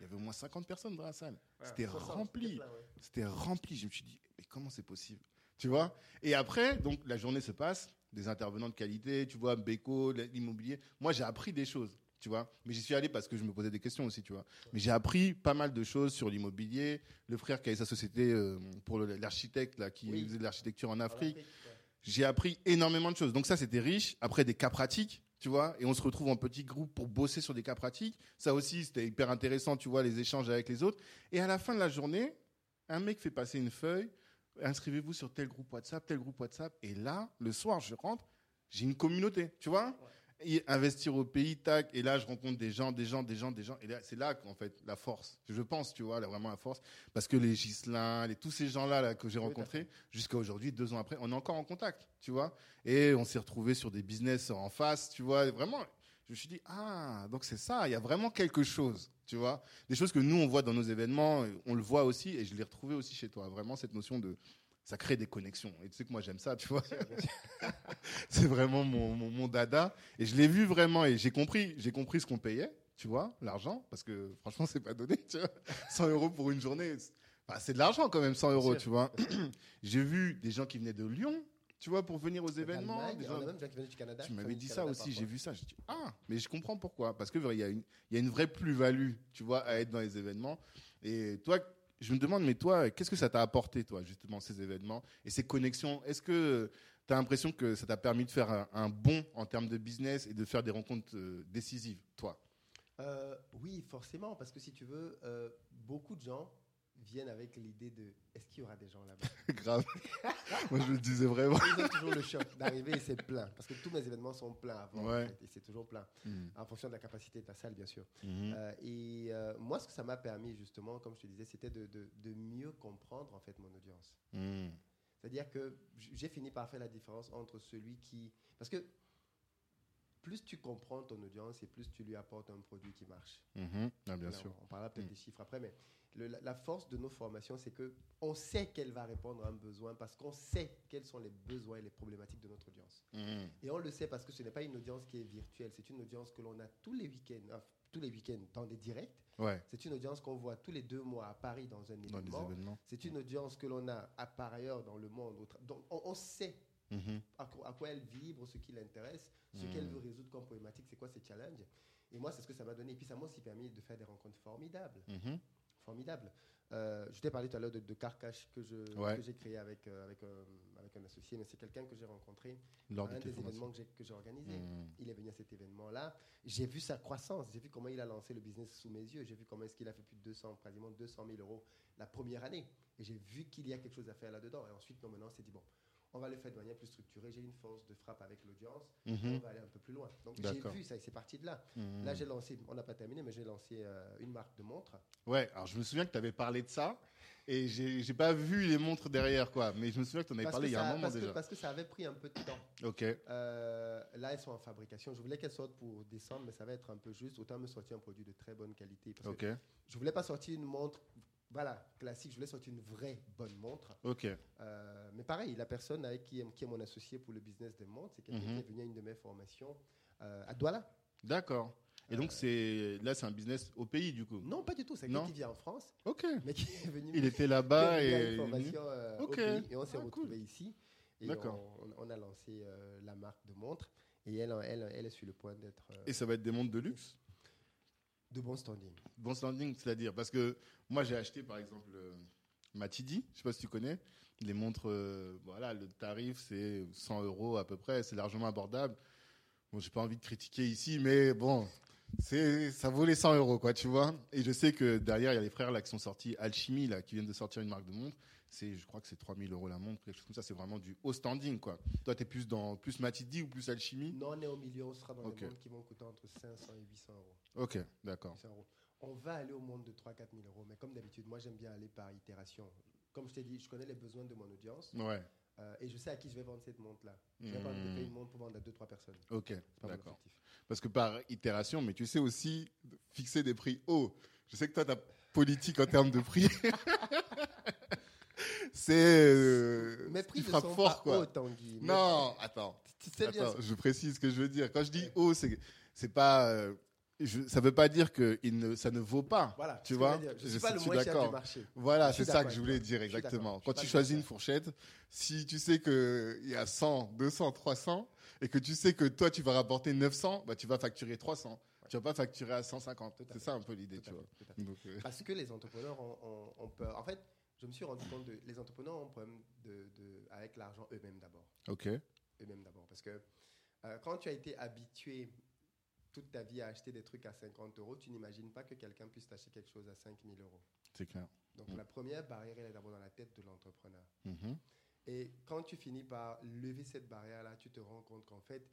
il y avait au moins 50 personnes dans la salle. C'était Voilà, 60, rempli. ouais. C'était rempli. Je me suis dit, mais comment c'est possible? Tu vois? Et après, donc la journée se passe, des intervenants de qualité, tu vois, Beko, l'immobilier. Moi, j'ai appris des choses, tu vois. Mais j'y suis allé parce que je me posais des questions aussi, tu vois. Mais j'ai appris pas mal de choses sur l'immobilier. Le frère qui avait sa société euh, pour l'architecte, là, qui Oui. faisait de l'architecture en Afrique. ouais. J'ai appris énormément de choses. Donc ça, c'était riche. Après, des cas pratiques, tu vois. Et on se retrouve en petit groupe pour bosser sur des cas pratiques. Ça aussi, c'était hyper intéressant, tu vois, les échanges avec les autres. Et à la fin de la journée, un mec fait passer une feuille. Inscrivez-vous sur tel groupe WhatsApp, tel groupe WhatsApp. Et là, le soir, je rentre, j'ai une communauté, tu vois. Investir au pays, tac. Et là, je rencontre des gens, des gens, des gens, des gens. Et là, c'est là qu'en fait, la force, je pense, tu vois, là, vraiment la force. Parce que les Gislin, les, tous ces gens-là là, que j'ai Oui, rencontrés, jusqu'à aujourd'hui, deux ans après, on est encore en contact, tu vois. Et on s'est retrouvés sur des business en face, tu vois. Vraiment, je me suis dit, ah, donc c'est ça, il y a vraiment quelque chose, tu vois. Des choses que nous, on voit dans nos événements, on le voit aussi, et je l'ai retrouvé aussi chez toi. Vraiment, cette notion de. Ça crée des connexions. Et tu sais que moi, j'aime ça, tu vois. [laughs] c'est vraiment mon, mon, mon dada. Et je l'ai vu vraiment, et j'ai compris, j'ai compris ce qu'on payait, tu vois, l'argent, parce que franchement, c'est pas donné, tu vois. [laughs] 100 euros pour une journée, c'est enfin, c'est de l'argent quand même, 100 euros, tu vois. [clears throat] j'ai vu des gens qui venaient de Lyon, tu vois, pour venir aux événements. Des gens- même qui du Canada. tu m'avais dit ça Canada aussi, j'ai vu ça. J'ai dit, ah, mais je comprends pourquoi. Parce qu'il y, a une- il y a une vraie plus-value, tu vois, à être dans les événements. Et toi, je me demande, mais toi, qu'est-ce que ça t'a apporté, toi, justement, ces événements et ces connexions? Est-ce que tu as l'impression que ça t'a permis de faire un, bond en termes de business et de faire des rencontres euh, décisives, toi? Euh, oui, forcément, parce que si tu veux, euh, beaucoup de gens viennent avec l'idée de est-ce qu'il y aura des gens là-bas? [laughs] Grave. [laughs] Moi, je le disais vraiment. Ils ont toujours le choc d'arriver et c'est plein. Parce que tous mes événements sont pleins avant. en Ouais. fait, et c'est toujours plein. En fonction de la capacité de ta salle, bien sûr. Mhm. Euh, et euh, moi, ce que ça m'a permis, justement, comme je te disais, c'était de, de- de mieux comprendre, en fait, mon audience. Mhm. C'est-à-dire que j'ai fini par faire la différence entre celui qui... Parce que plus tu comprends ton audience et plus tu lui apportes un produit qui marche. Mhm. Ah, bien sûr. On parlera peut-être des chiffres après, mais le- la, force de nos formations, c'est que on sait qu'elle va répondre à un besoin parce qu'on sait quels sont les besoins et les problématiques de notre audience. Mhm. Et on le sait parce que ce n'est pas une audience qui est virtuelle, c'est une audience que l'on a tous les week-ends, euh, tous les week-ends dans des directs. Ouais, C'est une audience qu'on voit tous les deux mois à Paris dans un dans événement. C'est une audience que l'on a à par ailleurs dans le monde. Donc on, on sait Mhm. à quoi, à quoi elle vibre, ce qui l'intéresse, ce qu'elle veut résoudre comme problématique, c'est quoi ses challenges. Et moi, c'est ce que ça m'a donné. Et puis ça m'a aussi permis de faire des rencontres formidables. Mhm. Formidables. Euh, je t'ai parlé tout à l'heure de, de Carcache que Ouais. j'ai créé avec, euh, avec, euh, avec un associé, mais c'est quelqu'un que j'ai rencontré Lors un des événements que j'ai, organisé. Mhm. Il est venu à cet événement-là. J'ai vu sa croissance. J'ai vu comment il a lancé le business sous mes yeux. J'ai vu comment est-ce qu'il a fait plus de 200, quasiment 200 000 euros la première année. Et j'ai vu qu'il y a quelque chose à faire là-dedans. Et ensuite, non, maintenant, on s'est dit, bon, on va le faire de manière plus structurée. J'ai une force de frappe avec l'audience. Mhm. On va aller un peu plus loin. Donc, j'ai vu ça et c'est parti de là. Mhm. Là, j'ai lancé, on n'a pas terminé, mais j'ai lancé euh, une marque de montre. Ouais, alors je me souviens que tu avais parlé de ça et j'ai pas vu les montres derrière quoi, mais je me souviens que tu en avais Parce parlé que il y a un moment parce que- déjà. parce que ça avait pris un peu de temps. Ok, Euh, là, elles sont en fabrication. Je voulais qu'elles sortent pour décembre, mais ça va être un peu juste. Autant me sortir un produit de très bonne qualité. Parce que ok, je voulais pas sortir une montre, voilà, classique. Je voulais sortir une vraie bonne montre. ok. Euh, mais pareil, la personne avec qui, qui est mon associé pour le business des montres, c'est quelqu'un Mhm. qui est venu à une de mes formations euh, à Douala. D'accord. Et donc c'est là c'est un business au pays du coup. Non, pas du tout. C'est quelqu'un qui vient en France, Ok. mais qui est venu. Il était là-bas et une formation euh, au Ok. pays, et on s'est Ah, cool. retrouvés ici. D'accord. on, on a lancé euh, la marque de montres. Et elle, elle, elle est sur le point d'être euh, et ça va être des montres de luxe? De bon standing. Bon standing, c'est-à-dire parce que moi j'ai acheté par exemple euh, Matidi, je sais pas si tu connais, les montres, euh, voilà, le tarif c'est 100 euros à peu près, c'est largement abordable. Bon, j'ai pas envie de critiquer ici, mais bon, ça vaut les 100 euros quoi, tu vois. Et je sais que derrière il y a les frères là qui sont sortis Alchimie là, qui viennent de sortir une marque de montre. C'est, je crois que c'est 3000 euros la montre, quelque chose comme ça. C'est vraiment du haut standing quoi. Toi t'es plus dans plus Matidi ou plus Alchimie? Non, on est au milieu, on sera dans Ok. des montres qui vont coûter entre 500 et 800 euros. Ok, d'accord. 800 euros. On va aller au monde de 3-4 000 euros, mais comme d'habitude, moi j'aime bien aller par itération. Comme je t'ai dit, je connais les besoins de mon audience Ouais. euh, et je sais à qui je vais vendre cette montre-là. Je vais pas me payer une montre pour vendre à 2-3 personnes. Ok, d'accord. Parce que par itération, mais tu sais aussi fixer des prix hauts. Je sais que toi, ta politique en termes de prix, [laughs] c'est. euh, ne frappe sont fort, quoi. Tanguy. Non, attends. prix- Tu sais bien attends ça. je précise ce que je veux dire. Quand je dis haut, c'est c'est pas. euh, je, ça veut pas dire que il ne, ça ne vaut pas. Voilà, tu vois, je. Je suis pas le moins cher d'accord. du marché. Voilà, c'est ça que je voulais dire exactement. Quand tu choisis une fourchette, si tu sais qu'il y a 100, 200, 300, et que tu sais que toi, tu vas rapporter 900, bah, tu vas facturer 300. Tu vas pas facturer à 150. Tout à C'est ça un peu l'idée, tu vois. Donc, euh, Parce que les entrepreneurs ont, ont- ont peur. En fait, je me suis rendu compte que les entrepreneurs ont un problème de, de- avec l'argent eux-mêmes d'abord. ok. eux-mêmes d'abord. Parce que euh, quand tu as été habitué toute ta vie à acheter des trucs à 50 euros, tu n'imagines pas que quelqu'un puisse t'acheter quelque chose à 5000 euros. C'est clair. Donc la première barrière, elle est d'abord dans la tête de l'entrepreneur. Mhm. Et quand tu finis par lever cette barrière-là, tu te rends compte qu'en fait,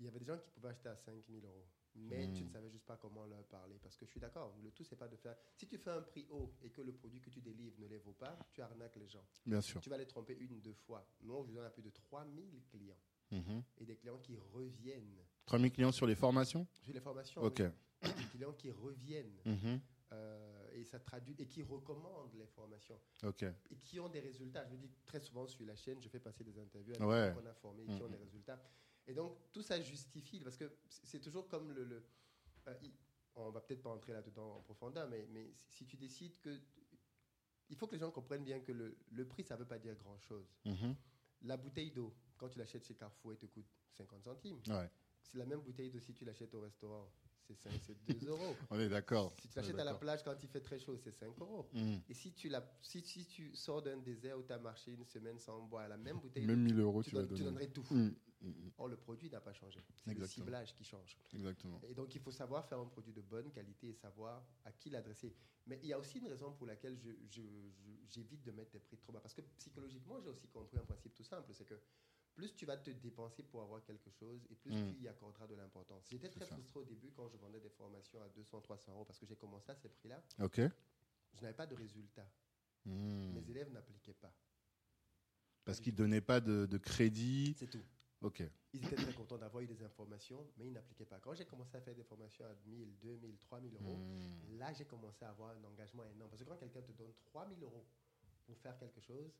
il y avait des gens qui pouvaient acheter à 5000 euros. Mais tu ne savais juste pas comment leur parler. Parce que je suis d'accord, le tout, c'est pas de faire. Si tu fais un prix haut et que le produit que tu délivres ne les vaut pas, tu arnaques les gens. Bien sûr. Tu vas les tromper une, deux fois. Non, je donne à plus de 3000 clients. Mhm. Et des clients qui reviennent. 3000 clients sur les formations? J'ai les formations. Ok. oui. Des clients qui reviennent Mhm. euh, et ça traduit et qui recommandent les formations Ok. et qui ont des résultats. Je me dis très souvent sur la chaîne, je fais passer des interviews Ouais. des gens qu'on a formés et qui ont des résultats. Et donc tout ça justifie parce que c'est toujours comme le. le euh, on va peut-être pas entrer là-dedans en profondeur, mais, mais si- tu décides que il faut que les gens comprennent bien que le, le prix ça veut pas dire grand-chose. Mhm. La bouteille d'eau, quand tu l'achètes chez Carrefour, elle te coûte 50 centimes. Ouais. C'est la même bouteille d'eau si tu l'achètes au restaurant, c'est cinq- c'est 2 [laughs] euros. On est d'accord. Si tu l'achètes à la plage quand il fait très chaud, c'est 5 euros. Mhm. Et si tu, la, si, si tu sors d'un désert où tu as marché une semaine sans boire la même bouteille, Même 1000 euros, tu, tu tu donner. donnerais tout. Mhm. Or, le produit n'a pas changé. C'est le ciblage qui change. Exactement. Et donc, il faut savoir faire un produit de bonne qualité et savoir à qui l'adresser. Mais il y a aussi une raison pour laquelle je- je- je- j'évite de mettre des prix trop bas. Parce que psychologiquement, j'ai aussi compris un principe tout simple c'est que plus tu vas te dépenser pour avoir quelque chose et plus Mm. tu y accorderas de l'importance. J'étais très ça. frustré au début quand je vendais des formations à 200, 300 euros parce que j'ai commencé à ces prix-là. Ok. Je n'avais pas de résultat. Mhm. Mes élèves n'appliquaient pas. Parce qu'ils ne donnaient pas de, de crédit. C'est tout. Ils étaient très contents d'avoir eu des informations, mais ils n'appliquaient pas. Quand j'ai commencé à faire des formations à 1000, 2000, 3000 euros, Hmm. là, j'ai commencé à avoir un engagement énorme. Parce que quand quelqu'un te donne 3000 euros pour faire quelque chose,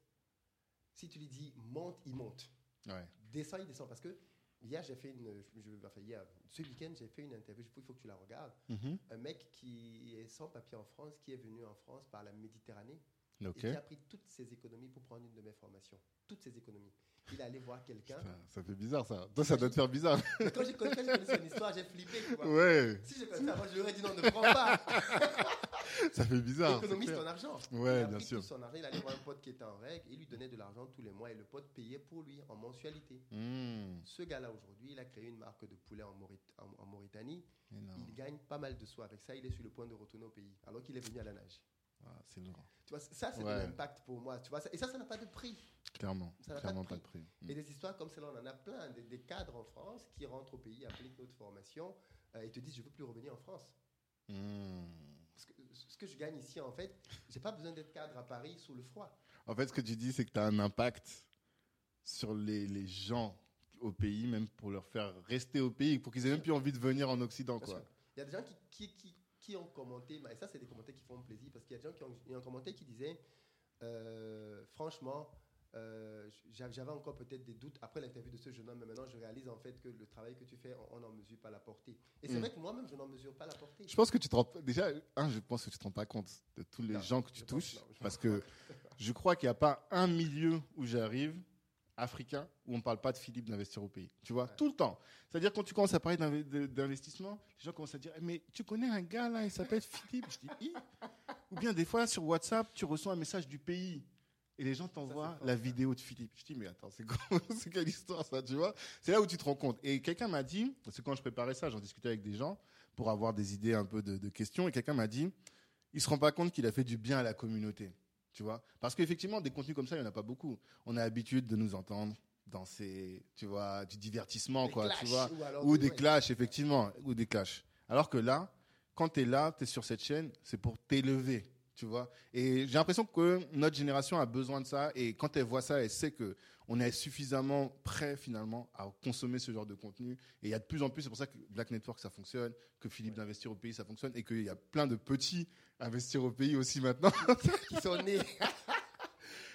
si tu lui dis monte, il monte. Ouais. Descends, il descend. Parce que hier, j'ai fait une. Je, enfin, hier, ce week-end, j'ai fait une interview. Il faut que tu la regardes. Mhm. Un mec qui est sans papier en France, qui est venu en France par la Méditerranée Ok. et qui a pris toutes ses économies pour prendre une de mes formations. Toutes ses économies. Il est allé voir quelqu'un. Ça fait bizarre ça. Toi, ça doit te faire bizarre. Quand j'ai connu, son histoire, j'ai flippé. ouais. Si je connaissais avant, je lui aurais dit non, ne prends pas. [laughs] Ça fait bizarre. c'est Économise ton argent. Ouais, il a bien pris sûr. tout son argent, il allait voir un pote qui était en règle, il lui donnait de l'argent tous les mois et le pote payait pour lui en mensualité. Hmm. Ce gars-là, aujourd'hui, il a créé une marque de poulet en, Maurit- en- en Mauritanie. Il gagne pas mal de sous avec ça. Il est sur le point de retourner au pays, alors qu'il est venu à la nage. Ah, c'est lourd. Tu vois, ça, c'est Ouais. de l'impact pour moi. Tu vois, et ça, ça n'a pas de prix. Clairement. Ça n'a pas pas de prix. Et des histoires comme celle-là, on en a plein. Des, des cadres en France qui rentrent au pays, appliquent notre formation euh, et te disent Je veux plus revenir en France. Que, ce que je gagne ici, en fait, j'ai pas besoin d'être cadre à Paris sous le froid. En fait, ce que tu dis, c'est que tu as un impact sur les, les gens au pays, même pour leur faire rester au pays, pour qu'ils aient même plus envie de venir en Occident. Bien Quoi. sûr. Il y a des gens qui, qui, qui, qui ont commenté, et ça, c'est des commentaires qui font plaisir, parce qu'il y a des gens qui ont, commentaire qui disait euh, Franchement, euh, j'a- j'avais encore peut-être des doutes après l'interview de ce jeune homme, mais maintenant je réalise en fait que le travail que tu fais, on n'en mesure pas la portée. Et c'est Mm. vrai que moi-même, je n'en mesure pas la portée. Je pense que tu te rends déjà un, je pense que tu te rends pas compte de tous les Non, gens que tu pense- touches non, parce que je crois qu'il n'y a pas un milieu où j'arrive africain où on parle pas de Philippe d'investir au pays. Tu vois, Ouais. tout le temps. C'est-à-dire quand tu commences à parler d'investissement, les gens commencent à dire "Eh, "Mais tu connais un gars là, il s'appelle Philippe?" Je dis "Hi." Ou bien des fois sur WhatsApp, tu reçois un message du pays et les gens t'envoient la vidéo de Philippe. Je dis "Mais attends, [laughs] c'est quelle histoire ça, tu vois? C'est là où tu te rends compte. Et quelqu'un m'a dit, parce que quand je préparais ça, j'en discutais avec des gens pour avoir des idées un peu de, de questions. Et quelqu'un m'a dit, il se rend pas compte qu'il a fait du bien à la communauté. Tu vois Parce qu'effectivement, des contenus comme ça, il n'y en a pas beaucoup. On a l'habitude de nous entendre danser, tu vois, du divertissement, Des quoi, clashs, tu vois. ou des- clashs, effectivement, ou des clashs. Alors que là, quand tu es là, tu es sur cette chaîne, c'est pour t'élever, tu vois. Et j'ai l'impression que notre génération a besoin de ça. Et quand elle voit ça, elle sait que on est suffisamment prêt finalement à consommer ce genre de contenu. Et il y a de plus en plus, c'est pour ça que Black Network ça fonctionne, que Philippe d'investir au pays ça fonctionne, et qu'il y a plein de petits investir au pays aussi maintenant. qui sont nés.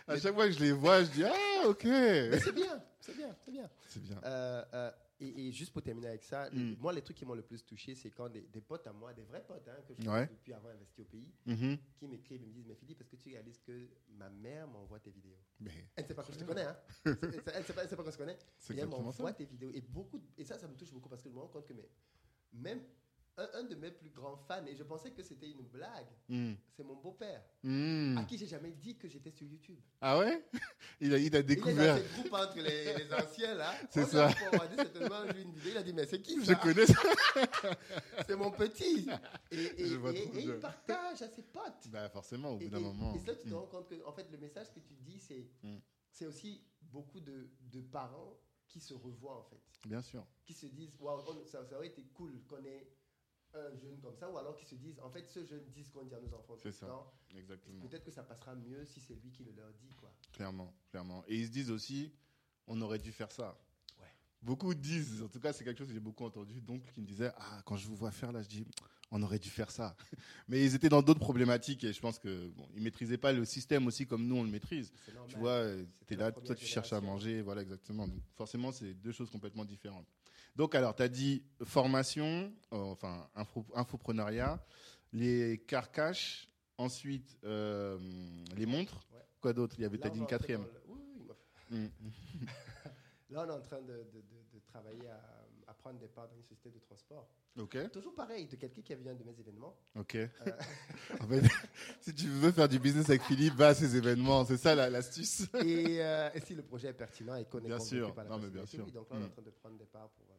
à chaque fois que je les vois, je dis ah ok, Mais c'est bien, c'est bien, c'est bien. c'est bien. Euh, euh, et, et juste pour terminer avec ça, Mm. moi, les trucs qui m'ont le plus touché, c'est quand des, des potes à moi, des vrais potes hein, que je Ouais. connais depuis avant investi au pays, Mhm. qui m'écrivent et me disent Mais Philippe, est-ce que tu réalises que ma mère m'envoie tes vidéos? Mais Elle ne sait pas que je te connais, hein [laughs] Elle ne sait, pas- pas qu'on se connaît. Et elle m'envoie tes vidéos. Et, beaucoup, et ça, ça me touche beaucoup parce que je me rends compte que mais, même un, un de mes plus grands fans, et je pensais que c'était une blague, Mm. c'est mon beau-père, Mm. à qui j'ai jamais dit que j'étais sur YouTube. Ah ouais? [laughs] Il a, il a Il découvert. dans ce groupe entre les, les anciens là. [laughs] C'est ça. a une vidéo. Il a dit Mais c'est qui Je ça? connais ça. [laughs] C'est mon petit. Et, Je il partage à ses potes. Bah forcément, au bout d'un moment. et ça, tu te Mm. rends compte que en fait, le message que tu dis, c'est c'est aussi beaucoup de, de parents qui se revoient en fait. Bien sûr. Qui se disent Waouh, on- ça, ça aurait été cool qu'on ait un jeune comme ça. Ou alors qui se disent En fait, ce jeune dit ce qu'on dit à nos enfants C'est ça. temps. Exactement. Peut-être que ça passera mieux si c'est lui qui le leur dit. quoi. Clairement, clairement. Et ils se disent aussi, on aurait dû faire ça. Ouais. Beaucoup disent, en tout cas, c'est quelque chose que j'ai beaucoup entendu, donc qui me disait, ah, quand je vous vois faire là, je dis, on aurait dû faire ça. [laughs] Mais ils étaient dans d'autres problématiques et je pense que bon, ils maîtrisaient pas le système aussi comme nous on le maîtrise. Normal. Tu vois, tu C'était es là, toi tu cherches à manger, voilà exactement. Donc forcément, c'est deux choses complètement différentes. Donc alors, tu as dit formation, euh, enfin info- infopreneuriat, les carcaches, ensuite euh, les montres. Ouais. Quoi d'autre? Il y avait, t'as on dit une quatrième. dans le- Oui, oui, oui. Mm. [laughs] Là, on est en train de, de- de- de travailler à, à prendre des parts dans une société de transport. Toujours pareil, de quelqu'un qui a vu un de mes événements. ok. [laughs] En fait, [laughs] si tu veux faire du business avec Philippe, va à ces événements. C'est ça la- l'astuce. et, euh, et si le projet est pertinent et qu'on est Bien sûr. par la Non, mais bien sûr. donc là, on est Mm. en train de prendre des parts pour, euh,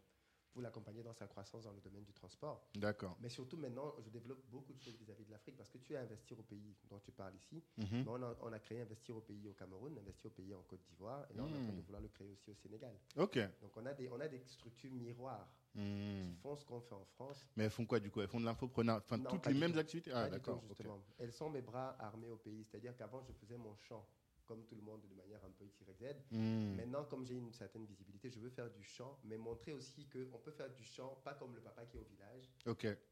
pour l'accompagner dans sa croissance dans le domaine du transport. D'accord. Mais surtout, maintenant, je développe beaucoup de choses vis-à-vis de l'Afrique parce que tu as investir au pays dont tu parles ici. Mhm. Mais on, a, on a créé investir au pays au Cameroun, investir au pays en Côte d'Ivoire, et là, on est en train de vouloir le créer aussi au Sénégal. Ok. Donc, on a des, on a des structures miroirs Mm. qui font ce qu'on fait en France. Mais elles font quoi du coup? Elles font de l'infopreneur, enfin toutes les mêmes tout. activités? Ah d'accord. justement. Elles sont mes bras armés au pays. C'est-à-dire qu'avant, je faisais mon champ comme tout le monde de manière un peu X, Y, Z. Hmm. Maintenant, comme j'ai une certaine visibilité, je veux faire du chant, mais montrer aussi qu'on peut faire du chant, pas comme le papa qui est au village,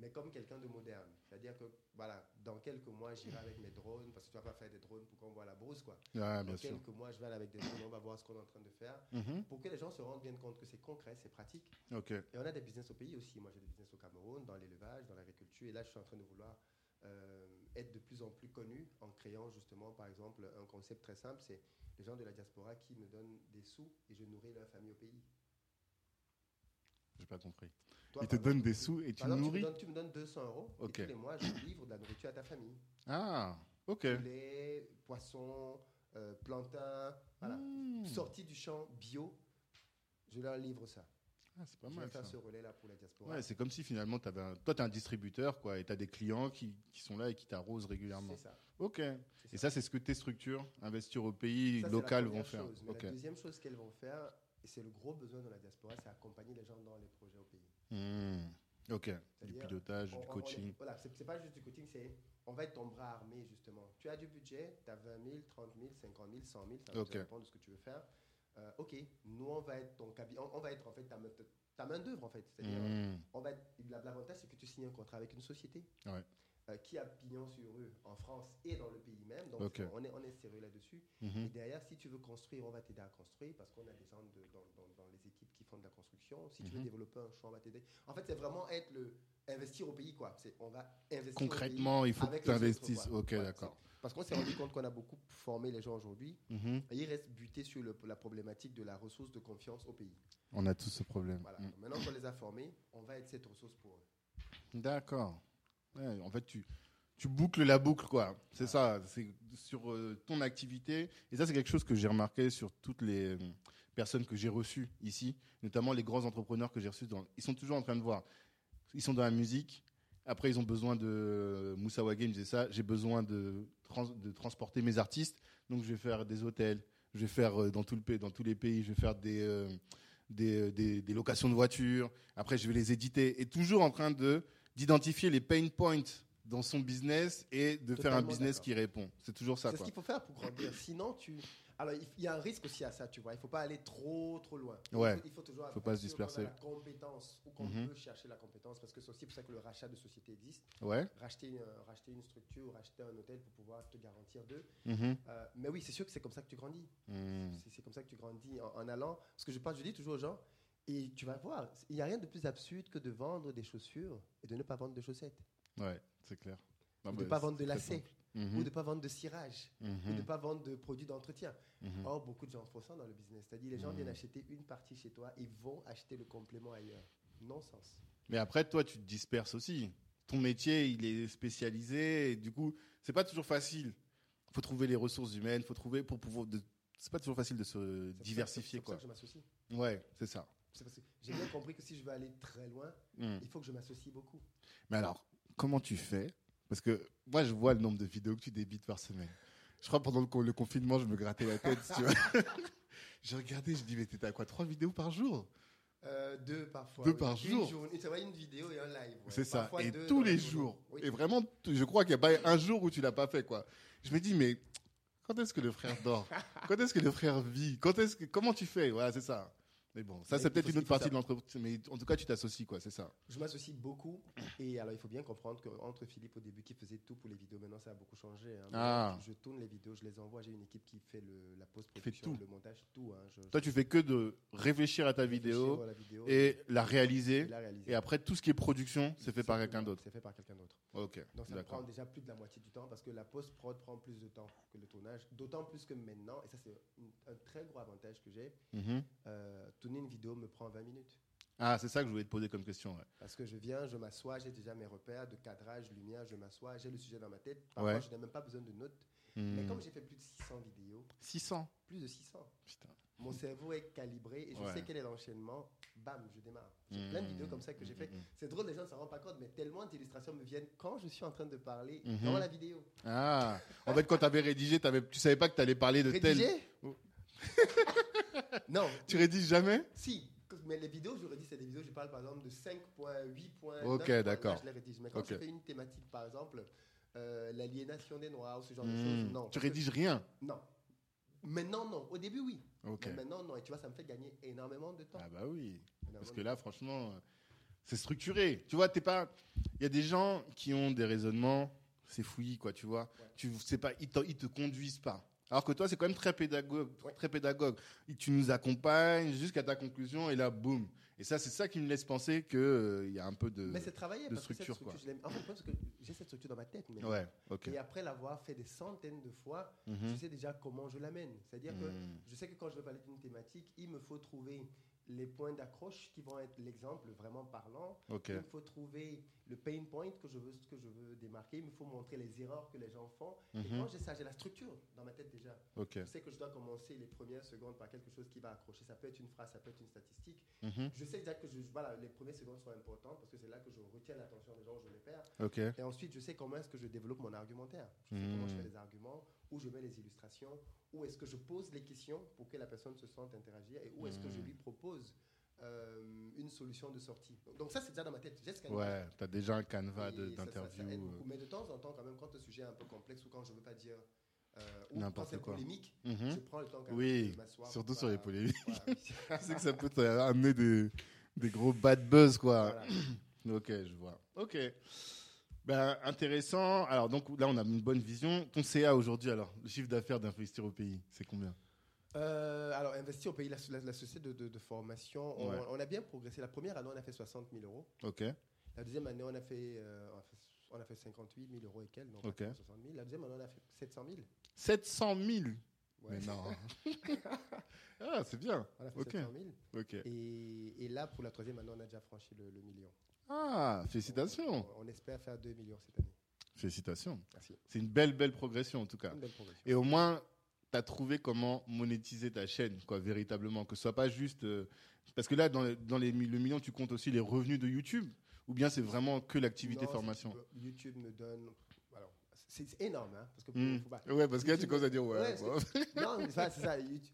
mais comme quelqu'un de moderne. C'est-à-dire que, voilà, dans quelques mois, j'irai avec mes drones, parce que tu vas pas faire des drones pour qu'on voit la brousse, quoi. Dans bien sûr. quelques mois, je vais aller avec des drones, on va voir ce qu'on est en train de faire, Mhm. pour que les gens se rendent bien compte que c'est concret, c'est pratique. Et on a des business au pays aussi. Moi, j'ai des business au Cameroun, dans l'élevage, dans l'agriculture. Et là, je suis en train de vouloir euh, être de plus en plus connu en créant justement, par exemple, un concept très simple. C'est les gens de la diaspora qui me donnent des sous et je nourris leur famille au pays. J'ai pas compris. Toi, Ils te donnent des sous et tu exemple, nourris. Tu me, donnes, tu me donnes 200 euros Ok. et tous les mois, je livre de la nourriture à ta famille. Ah, ok. Poulet, poisson, euh, plantain, voilà. Hmm. Sorti du champ bio, je leur livre ça. Ah, c'est pas je vais mal faire ça. ce relais-là pour la diaspora. Ouais, c'est comme si finalement, avais un... toi, tu es un distributeur, quoi, et tu as des clients qui, qui sont là et qui t'arrosent régulièrement. c'est ça. Ok. Et ça, c'est ce que tes structures, investir au pays, Ça, local, vont faire. chose. Mais Ok. La deuxième chose qu'elles vont faire, et c'est le gros besoin de la diaspora, c'est accompagner les gens dans les projets au pays. Hmm. Ok. Du pilotage, On- du on- on coaching. est- voilà, c'est pas juste du coaching, c'est on va être ton bras armé justement. Tu as du budget, tu as 20 000, 30 000, 50 000, 100 000, ça Ok. dépend de ce que tu veux faire. Euh, ok, nous on va être ton cabinet, on, on va être en fait ta, main- ta main d'œuvre en fait. C'est-à-dire, Hmm. on va être- l'avantage c'est que tu signes un contrat avec une société Ouais. Euh, qui a pignon sur rue en France et dans le pays même. Donc on, est, on est sérieux là-dessus. Mhm. Et derrière, si tu veux construire, on va t'aider à construire parce qu'on a des gens de- dans, dans- dans les équipes qui font de la construction. Si tu veux Mhm. développer un champ, on va t'aider. En fait, c'est vraiment être le investir au pays quoi. C'est on va investir Concrètement, il faut que tu investisses. Ok, Ouais, d'accord. Parce qu'on s'est rendu compte qu'on a beaucoup formé les gens aujourd'hui. Mhm. Et ils restent butés sur le- la problématique de la ressource de confiance au pays. On a tous ce problème. Voilà. Donc Maintenant qu'on les a formés, on va être cette ressource pour eux. D'accord. En fait, tu, boucles la boucle, quoi. C'est ça. C'est sur euh, ton activité. Et ça, c'est quelque chose que j'ai remarqué sur toutes les euh, personnes que j'ai reçues ici, notamment les grands entrepreneurs que j'ai reçus. Ils sont toujours en train de voir. Ils sont dans la musique. Après, ils ont besoin de. Moussa Wagé me disait ça. J'ai besoin de, trans- de transporter mes artistes. Donc, je vais faire des hôtels. Je vais faire euh, dans, tout le dans tous les pays. Je vais faire des. euh, des, euh, des- des locations de voitures. Après, je vais les éditer. Et toujours en train de d'identifier les pain points dans son business et de faire un business qui répond. C'est toujours ça, C'est ce qu'il faut faire pour grandir. Sinon, tu. Alors, il y a un risque aussi à ça, tu vois. Il ne faut pas aller trop, trop loin. Ouais. Il faut, toujours Faut pas se disperser. la compétence ou qu'on Mhm. peut chercher la compétence parce que c'est aussi pour ça que le rachat de société existe. Ouais. Racheter une, euh, racheter une structure, racheter un hôtel pour pouvoir te garantir d'eux. Mhm. Euh, mais oui, c'est sûr que c'est comme ça que tu grandis. Mhm. C'est- comme ça que tu grandis en, en allant. Parce que je pense, je dis toujours aux gens, et tu vas voir, il n'y a rien de plus absurde que de vendre des chaussures et de ne pas vendre de chaussettes. Ouais, c'est clair. Non, ou de ne pas vendre de lacets. Mhm. Ou de ne pas vendre de cirage. Ou de Mhm. ne pas vendre de produits d'entretien. Mhm. Or, beaucoup de gens font ça dans le business. C'est-à-dire, les gens Mhm. viennent acheter une partie chez toi et vont acheter le complément ailleurs. Non-sens. Mais après, toi, tu te disperses aussi. Ton métier, il est spécialisé. Et du coup, c'est pas toujours facile. faut trouver les ressources humaines. faut trouver pour pouvoir. De... C'est pas toujours facile de se diversifier, C'est pour ça que je m'associe. Ouais, c'est ça. C'est parce que j'ai bien compris que si je veux aller très loin, Mhm. il faut que je m'associe beaucoup. Mais alors, comment tu fais? Parce que moi, je vois le nombre de vidéos que tu débites par semaine. Je crois que pendant le, co- le confinement, je me grattais la tête. tu vois. [laughs] J'ai regardé, je dis, mais t'étais à quoi Trois vidéos par jour? Euh, deux parfois. Deux oui. par Une jour. journée- vrai, une vidéo et un live. ouais. C'est ça. Et tous les jours. Oui. Et vraiment, je crois qu'il n'y a pas un jour où tu l'as pas fait. quoi. Je me dis, mais quand est-ce que le frère dort? [laughs] Quand est-ce que le frère vit? Quand est-ce que, Comment tu fais? Voilà, c'est ça. Mais bon, ça, c'est peut-être une autre partie ça. de l'entreprise. Mais en tout cas, tu t'associes, quoi, c'est ça. Je m'associe beaucoup. Et alors, il faut bien comprendre qu'entre Philippe, au début, qui faisait tout pour les vidéos, maintenant, ça a beaucoup changé. hein. Ah. Je tourne les vidéos, je les envoie. J'ai une équipe qui fait le- la post-production, le montage, tout. hein. Je- Toi, tu fais que de réfléchir à ta je vidéo réfléchis à la vidéo et la et réaliser. la réaliser. Et après, tout ce qui est production, c'est fait par quelqu'un d'autre. C'est fait par quelqu'un d'autre. Ok, Donc ça prend déjà plus de la moitié du temps parce que la post-prod prend plus de temps que le tournage. D'autant plus que maintenant, et ça c'est un très gros avantage que j'ai, Mhm. euh, tourner une vidéo me prend 20 minutes. Ah, c'est ça que je voulais te poser comme question. ouais. Parce que je viens, je m'assois, j'ai déjà mes repères de cadrage, lumière, je m'assois, j'ai le sujet dans ma tête. Parfois, Ouais. je n'ai même pas besoin de notes. Mais Hmm. comme j'ai fait plus de 600 vidéos, 600. plus de 600, Putain. mon cerveau est calibré et je Ouais. sais quel est l'enchaînement. Bam, je démarre. J'ai plein de Hmm. vidéos comme ça que j'ai fait. Hmm, hmm, C'est drôle, les gens ne s'en rendent pas compte, mais tellement d'illustrations me viennent quand je suis en train de parler dans la vidéo. Ah, en fait, quand tu avais rédigé, avais, tu savais pas que tu allais parler de tel. Rédigé [laughs] Oh. Non, [laughs] Tu rédiges jamais? Si. Mais les vidéos, je redis, c'est des vidéos, je parle par exemple de 5.8 points. Ok, 9 points. d'accord. Là, je les rédige. Mais quand Ok. je fais une thématique, par exemple, euh, l'aliénation des Noirs ou ce genre de Hmm. choses, non. Tu rédiges rien? Non. Maintenant, non. Au début, oui. Ok. Mais maintenant, non. Et tu vois, ça me fait gagner énormément de temps. Ah bah oui. Énormément Parce que là, franchement, euh, c'est structuré. Tu vois, t'es pas. Il y a des gens qui ont des raisonnements, c'est fouillis, quoi, tu vois. Ouais. Tu sais pas, ils, ils te conduisent pas. Alors que toi, c'est quand même très pédagogue, très pédagogue. Et Tu nous accompagnes jusqu'à ta conclusion et là, boum. Et ça, c'est ça qui me laisse penser que euh, y a un peu de. Mais c'est travaillé de parce que structure, cette quoi. structure, je l'aime. En fait, parce que j'ai cette structure dans ma tête. Mais Ouais. Ok. Et après l'avoir fait des centaines de fois, je Mhm. sais déjà comment je l'amène. C'est-à-dire que Mhm. je sais que quand je veux parler d'une thématique, il me faut trouver les points d'accroche qui vont être l'exemple vraiment parlant. Ok. Il me faut trouver le pain point que je veux, que je veux démarquer. Il me faut montrer les erreurs que les gens font. Et Mhm. quand j'ai ça, j'ai la structure dans ma tête déjà. Je sais que je dois commencer les premières secondes par quelque chose qui va accrocher. Ça peut être une phrase, ça peut être une statistique. Mhm. Je sais déjà que je, voilà, les premières secondes sont importantes parce que c'est là que je retiens l'attention des gens, je les perds. Et ensuite, je sais comment est-ce que je développe mon argumentaire. Je sais comment je fais les arguments, où je mets les illustrations, où est-ce que je pose les questions pour que la personne se sente interagir et où est-ce que je lui propose euh, une solution de sortie. Donc ça, c'est déjà dans ma tête. J'ai ce canevas. Ouais. T'as déjà un canevas d'interview. euh. Mais de temps en temps, quand même, quand le sujet est un peu complexe ou quand je ne veux pas dire... Euh, ou quand c'est polémique, mhm. je prends le temps quand même Oui, de m'asseoir. Surtout sur les polémiques. Voilà. [laughs] Je sais que ça peut t'amener des, des gros bad buzz, quoi. Voilà. [clears throat] Ok, je vois. Ok. Ben, intéressant. Alors, donc là, on a une bonne vision. Ton CA aujourd'hui, alors, le chiffre d'affaires d'investir au pays, c'est combien? Euh, alors, investir au pays, la, la- la société de, de- de formation, on, Ouais. on a bien progressé. La première année, on a fait 60 000 euros. Ok. La deuxième année, on a fait, euh, on a fait, on a fait 58 000 euros et quelques, donc Ok. 60 000. La deuxième année, on a fait 700 000. 700 000 Ouais. Mais non. [laughs] ah, c'est bien. On a fait Ok. 700 000. Ok. Et, et là, pour la troisième année, on a déjà franchi le, le million. Ah, félicitations. On, on espère faire 2 millions cette année. Félicitations. Merci. C'est une belle, belle progression, en tout cas. Une belle progression. Et au moins, tu as trouvé comment monétiser ta chaîne, quoi, véritablement. Que ce soit pas juste. euh, parce que là, dans, les- dans les, le million, tu comptes aussi les revenus de YouTube Ou bien c'est vraiment que l'activité si formation? YouTube me donne. Alors, c'est énorme, hein, parce que Hmm. faut pas- Ouais, parce que là, tu YouTube- commences à dire, ouais, Ouais, bon. Non, ça, c'est ça. YouTube,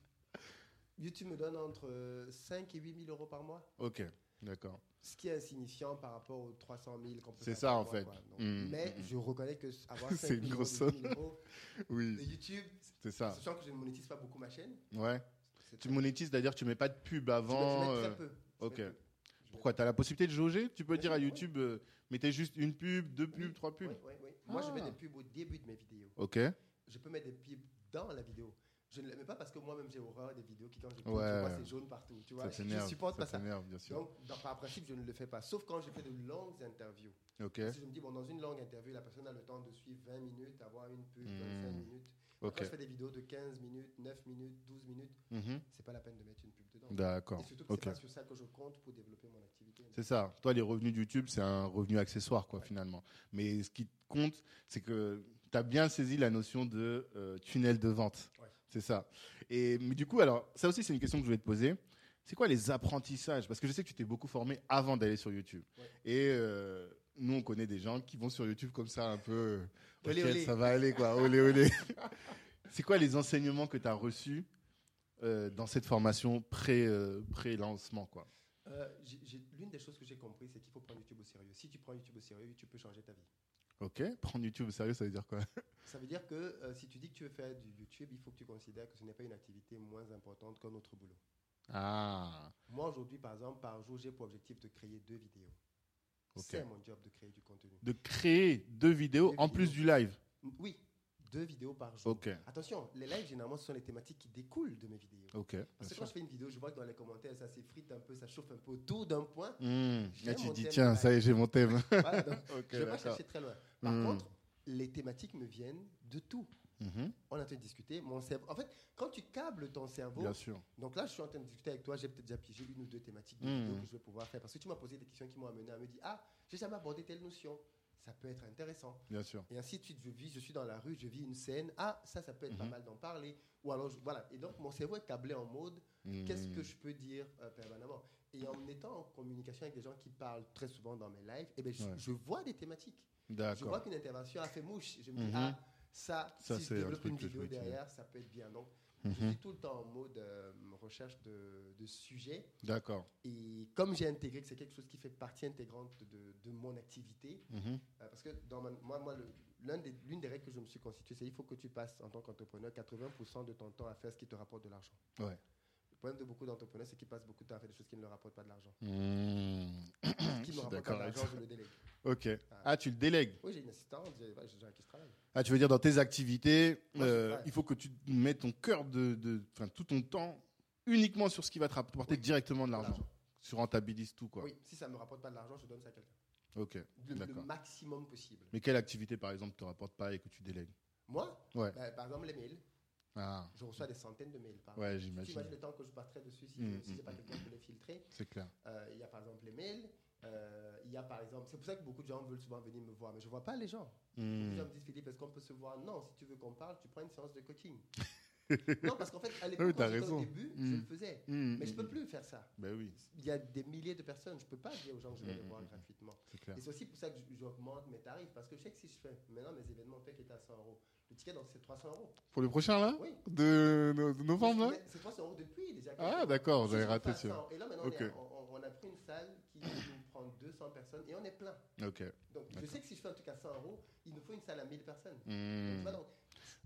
YouTube me donne entre euh, 5 et 8 000 euros par mois. Ok, d'accord. Ce qui est insignifiant par rapport aux 300 000 qu'on peut C'est ça, en fait. quoi. Donc, Mm, mais mm, mm. je reconnais que avoir [laughs] C'est 5 une grosse [laughs] de 10 000 euros de Oui, YouTube, c'est ça. sachant que je ne monétise pas beaucoup ma chaîne. Ouais. Tu très- monétises, c'est-à-dire tu mets pas de pub je mets- avant. je mets euh, très peu. Je ok. mets peu. Je Pourquoi Tu as la possibilité de jauger Tu peux Bien dire à YouTube, euh, mettez juste une pub, deux pubs, Oui, trois pubs. Oui, oui, oui. Moi, je mets Ah. des pubs au début de mes vidéos. Ok. Je peux mettre des pubs dans la vidéo. Je ne mets pas parce que moi-même j'ai horreur des vidéos qui, quand je Ouais. vois c'est jaune partout. Tu vois, Ça je supporte pas Ça ça. s'énerve, bien sûr. Donc, dans- par principe, je ne le fais pas. Sauf quand je fais de longues interviews. Si je me dis, bon, dans une longue interview, la personne a le temps de suivre 20 minutes, avoir une pub, Hmm. 25 minutes. Quand je fais des vidéos de 15 minutes, 9 minutes, 12 minutes, Mhm. c'est pas la peine de mettre une pub dedans. D'accord. Et surtout que c'est pas sur ça que je compte pour développer mon activité. C'est ça. Toi, les revenus YouTube, c'est un revenu accessoire, quoi, Ouais. finalement. Mais ce qui compte, c'est que tu as bien saisi la notion de euh, tunnel de vente. Ouais. C'est ça. Et mais du coup, alors, ça aussi, c'est une question que je voulais te poser. C'est quoi les apprentissages? Parce que je sais que tu t'es beaucoup formé avant d'aller sur YouTube. Ouais. Et euh, nous, on connaît des gens qui vont sur YouTube comme ça, un peu. Olé. Ça va aller, quoi. Olé, olé. [laughs] c'est quoi les enseignements que tu as reçus euh, dans cette formation euh, pré-lancement, quoi? L'une des choses que j'ai compris, c'est qu'il faut prendre YouTube au sérieux. Si tu prends YouTube au sérieux, tu peux changer ta vie. Ok. Prendre YouTube au sérieux, ça veut dire quoi? [laughs] Ça veut dire que euh, si tu dis que tu veux faire du YouTube, il faut que tu considères que ce n'est pas une activité moins importante qu'un autre boulot. Ah. Moi, aujourd'hui, par exemple, par jour, j'ai pour objectif de créer deux vidéos. C'est mon job de créer du contenu. de créer deux vidéos Deux en plus du live? Oui, deux vidéos par jour. Ok, Attention, les lives, généralement, ce sont les thématiques qui découlent de mes vidéos. ok. bien Parce que quand je fais une vidéo, je vois que dans les commentaires, ça s'effrite un peu, ça chauffe un peu autour d'un point. J'aime Là, tu dis, tiens, ça y est, j'ai mon thème. [laughs] Voilà, donc, [laughs] ok, je ne vais pas chercher très loin. Par Hmm. contre, les thématiques me viennent de tout. Mhm, On est en train de discuter. Mon cerveau, en fait, quand tu câbles ton cerveau, Bien sûr. donc là, je suis en train de discuter avec toi, j'ai peut-être déjà pigé une ou deux thématiques de Hmm. vidéos que je vais pouvoir faire. Parce que tu m'as posé des questions qui m'ont amené à me dire, ah, j'ai jamais abordé telle notion. Ça peut être intéressant. Bien sûr. Et ainsi de suite, je vis, je suis dans la rue, je vis une scène. Ah, ça, ça peut être pas Mhm. mal d'en parler. Ou alors, je- voilà. Et donc, mon cerveau est câblé en mode, qu'est-ce que je peux dire euh, permanemment? Et en étant en communication avec des gens qui parlent très souvent dans mes lives, eh ben, je, Ouais. je vois des thématiques. Je vois qu'une intervention a fait mouche. Je me dis, Mhm. ah, ça, Ça, si je un développe une vidéo derrière, ça peut être bien. Donc, Je Mhm. suis tout le temps en mode euh, recherche de, de sujets. D'accord. Et comme j'ai intégré que c'est quelque chose qui fait partie intégrante de, de mon activité, Mhm. euh, parce que dans ma- moi, des- l'une des, règles que je me suis constituée, c'est qu'il faut que tu passes en tant qu'entrepreneur 80% de ton temps à faire ce qui te rapporte de l'argent. Ouais. Le problème de beaucoup d'entrepreneurs, c'est qu'ils passent beaucoup de temps à faire des choses qui ne leur rapportent pas de l'argent. Mmh. [coughs] Ce qui ne rapporte d'accord pas avec d'argent, ça. je le délègue. Ok. Ah, tu le délègues. Oui, j'ai une assistante, j'ai qui travaille. Ah, tu veux dire dans tes activités, Moi, euh, il faut que tu mettes ton cœur de, de- tout ton temps uniquement sur ce qui va te rapporter Oui. directement de l'argent. L'argent. Tu rentabilises tout quoi. Oui, si ça ne me rapporte pas de l'argent, je donne ça à quelqu'un. Ok. Le, maximum possible. Mais quelle activité par exemple te rapporte pas et que tu délègues? Moi, Ouais. bah, par exemple, les mails, Ah, je reçois des centaines de mails par ouais, Tu j'imagine. imagines le temps que je passerai dessus si, Mm, si mm, j'ai pas mm, quelqu'un pour les filtrer. C'est clair. Euh, Il y a par exemple les mails. euh, Il y a par exemple, c'est pour ça que beaucoup de gens veulent souvent venir me voir, mais je vois pas les gens. De Mmh. gens me disent Philippe, est-ce qu'on peut se voir? Non, si tu veux qu'on parle, tu prends une séance de coaching. [laughs] [laughs] non, parce qu'en fait, à l'époque, Oui, quand j'étais au début, je Mm. le faisais. Mmh, Mais je mmh, peux plus faire ça. Ben oui, Il y a des milliers de personnes, je peux pas dire aux gens que je vais Mm, les mm, voir mm. gratuitement. Et c'est aussi pour ça que j'augmente mes tarifs, parce que je sais que si je fais maintenant mes événements qui étaient à 100 euros, le ticket donc c'est 300 euros. Pour le prochain là Oui. de, no- de novembre là C'est 300 euros depuis déjà. Ah d'accord, j'avais raté. 100, Et là maintenant, on, est- a pris une salle qui nous prend 200 personnes et on est plein. Ok. Donc je sais que si je fais un truc à 100 euros, il nous faut une salle à 1000 personnes. Mmh. tu vois, donc,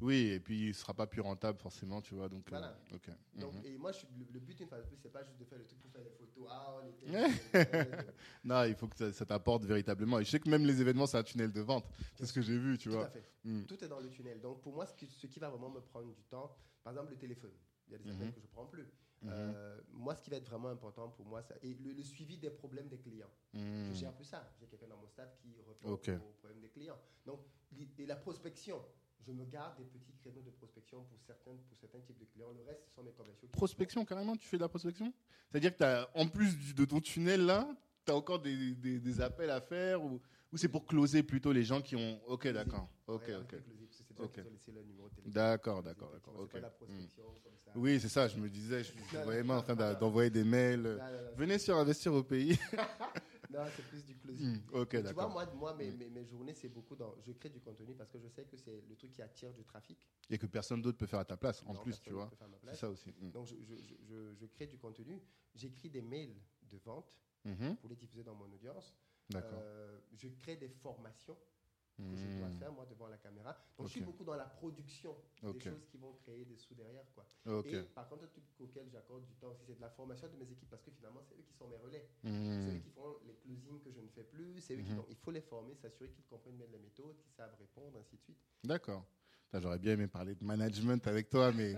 Oui, et puis il sera pas plus rentable forcément, tu vois. Donc, Voilà. euh, donc, Mhm. et moi, je suis- le, le but une fois de plus, c'est pas juste de faire le truc pour faire des photos. Ah, on était. [laughs] Non, il faut que ça, ça t'apporte véritablement. Et je sais que même les événements, c'est un tunnel de vente. C'est ce que j'ai vu, tu Tout vois. à fait. Mm. Tout est dans le tunnel. Donc pour moi, ce qui, ce qui va vraiment me prendre du temps, par exemple le téléphone. Il y a des appels Mhm. que je prends plus. Mhm. Euh, moi, ce qui va être vraiment important pour moi, ça, et le, le suivi des problèmes des clients. Mm. Je gère plus ça. J'ai quelqu'un dans mon staff qui répond Ok. aux problèmes des clients. Donc, et la prospection. Je me garde des petits créneaux de prospection pour certains, pour certains types de clients. Le reste, ce sont mes commerciaux. Prospection, carrément, tu fais de la prospection? C'est-à-dire que en plus de ton tunnel là, tu as encore des, des- des appels à faire ou, ou c'est pour closer plutôt les gens qui ont. Ok, d'accord. Ok, Ouais, ok. l'exclusif, parce que C'est des gens Ok. qui ont laissé leur numéro de téléphone. D'accord, d'accord, d'accord. C'est pas Ok. la prospection comme ça. Oui, c'est ça, je me disais, je suis [laughs] Non, non, vraiment en train d'envoyer des mails. Là, là, là, Venez sur Investir au pays. [laughs] Non, c'est plus du closing. Mm, ok, Mais tu vois, d'accord. moi, moi mes, mes, mes journées, c'est beaucoup dans. Je crée du contenu parce que je sais que c'est le truc qui attire du trafic. Et que personne d'autre peut faire à ta place, en Non, plus, tu vois. C'est ça aussi. Mm. Donc, je, je, je, je- je crée du contenu. J'écris des mails de vente Mhm. pour les diffuser dans mon audience. D'accord. Euh, je crée des formations que je dois Mm. faire, moi, devant la caméra. Donc, je suis beaucoup dans la production des choses qui vont créer des sous derrière, quoi. Ok. Et par contre, un truc auquel j'accorde du temps aussi, c'est de la formation de mes équipes parce que finalement, c'est eux qui sont mes relais. C'est eux qui font les closings que je ne fais plus. C'est eux qui donc, il faut les former, s'assurer qu'ils comprennent bien les méthodes, qu'ils savent répondre, ainsi de suite. D'accord. J'aurais bien aimé parler de management avec toi, mais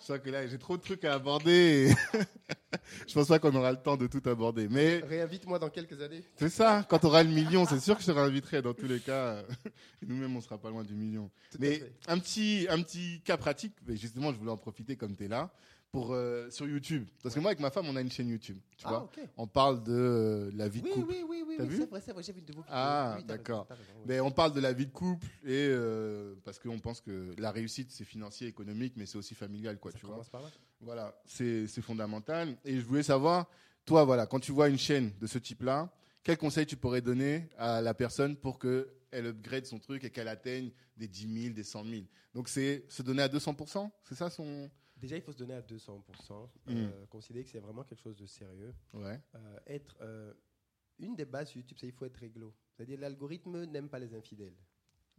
je sens que là, j'ai trop de trucs à aborder. et [laughs] je pense pas qu'on aura le temps de tout aborder. Mais Réinvite-moi dans quelques années. c'est ça, quand tu auras le million, c'est sûr que je te réinviterai. Dans tous les cas, [laughs] nous-mêmes, on sera pas loin du million. Tout Mais un petit, un petit cas pratique, mais justement, je voulais en profiter comme tu es là, pour, euh, sur YouTube. Parce que moi, avec ma femme, on a une chaîne YouTube. Tu Ah, vois on parle de euh, la vie de Oui, couple. oui, oui, oui, T'as oui, vu c'est vrai, c'est vrai, j'ai vu une de vos vidéos. Ah, Oui, d'accord. Mais on parle de la vie de couple et euh, parce qu'on pense que la réussite c'est financier, économique, mais c'est aussi familial, quoi. Ça tu vois. par là. Voilà, c'est c'est fondamental. Et je voulais savoir, toi, voilà, quand tu vois une chaîne de ce type-là, quel conseil tu pourrais donner à la personne pour que elle upgrade son truc et qu'elle atteigne des 10 000, des 100 000 Donc c'est se donner à 200% C'est ça son Déjà, il faut se donner à 200%. Mm. euh, considérer que c'est vraiment quelque chose de sérieux. Ouais. Euh, être, euh, une des bases sur YouTube, c'est qu'il faut être réglo. C'est-à-dire l'algorithme n'aime pas les infidèles.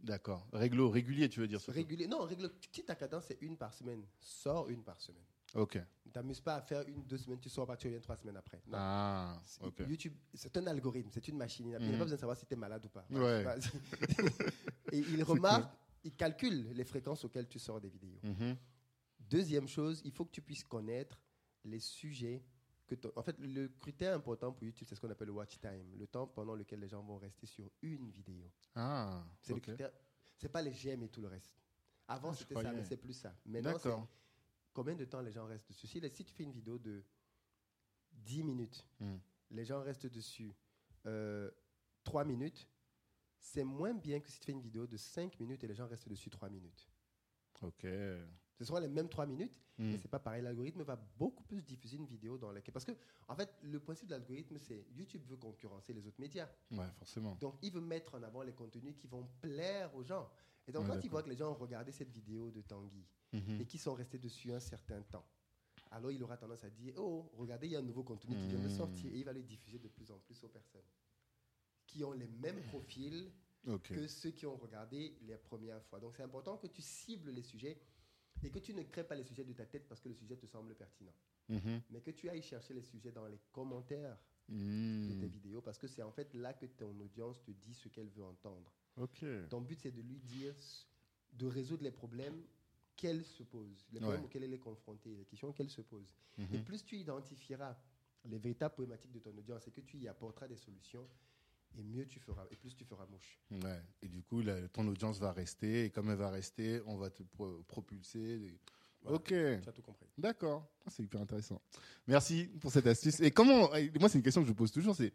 D'accord. Réglo, régulier, tu veux dire. Régulier. Non, réglo. Si ta cadence c'est une par semaine, sors une par semaine. Ok. Ne t'amuse pas à faire une, deux semaines, tu sors pas, tu reviens trois semaines après. Non. Ah, C'est- ok. YouTube, c'est un algorithme, c'est une machine. Il n'a Mhm. pas besoin de savoir si tu es malade ou pas. Ouais. [laughs] Et il remarque, il calcule les fréquences auxquelles tu sors des vidéos. Mhm. Deuxième chose, il faut que tu puisses connaître les sujets que En fait, le critère important pour YouTube, c'est ce qu'on appelle le watch time, le temps pendant lequel les gens vont rester sur une vidéo. Ah, C'est le critère. C'est pas les j'aime et tout le reste. Avant, Ah, c'était ça, mais c'est plus ça. Maintenant, c'est combien de temps les gens restent dessus? Si, si tu fais une vidéo de 10 minutes, Hmm. les gens restent dessus 3 minutes, c'est moins bien que si tu fais une vidéo de 5 minutes et les gens restent dessus 3 minutes. Ok. Ce seront les mêmes trois minutes, Mm. mais c'est pas pareil. L'algorithme va beaucoup plus diffuser une vidéo dans laquelle. Parce que, en fait, le principe de l'algorithme, c'est YouTube veut concurrencer les autres médias. Ouais, forcément. Donc, il veut mettre en avant les contenus qui vont plaire aux gens. Et donc, Ouais, quand il voit que les gens ont regardé cette vidéo de Tanguy Mhm. et qui sont restés dessus un certain temps, alors il aura tendance à dire Oh, regardez, il y a un nouveau contenu qui vient de Mm. sortir. Et il va le diffuser de plus en plus aux personnes qui ont les mêmes profils que ceux qui ont regardé les premières fois. Donc, c'est important que tu cibles les sujets et que tu ne crées pas les sujets de ta tête parce que le sujet te semble pertinent, Mhm. mais que tu ailles chercher les sujets dans les commentaires de Mm. tes vidéos parce que c'est en fait là que ton audience te dit ce qu'elle veut entendre. Ton but, c'est de lui dire, de résoudre les problèmes qu'elle se pose, les Ouais. problèmes auxquels elle est confrontée, les questions qu'elle se pose. Et Mhm. plus tu identifieras les véritables problématiques de ton audience et que tu y apporteras des solutions, et mieux tu feras, et plus tu feras mouche. Ouais. Et du coup, ton audience va rester. Et comme elle va rester, on va te pro- propulser. Voilà. Ok. Tu as tout compris. D'accord. Ah, C'est hyper intéressant. Merci pour cette astuce. Et comment, moi, c'est une question que je pose toujours, c'est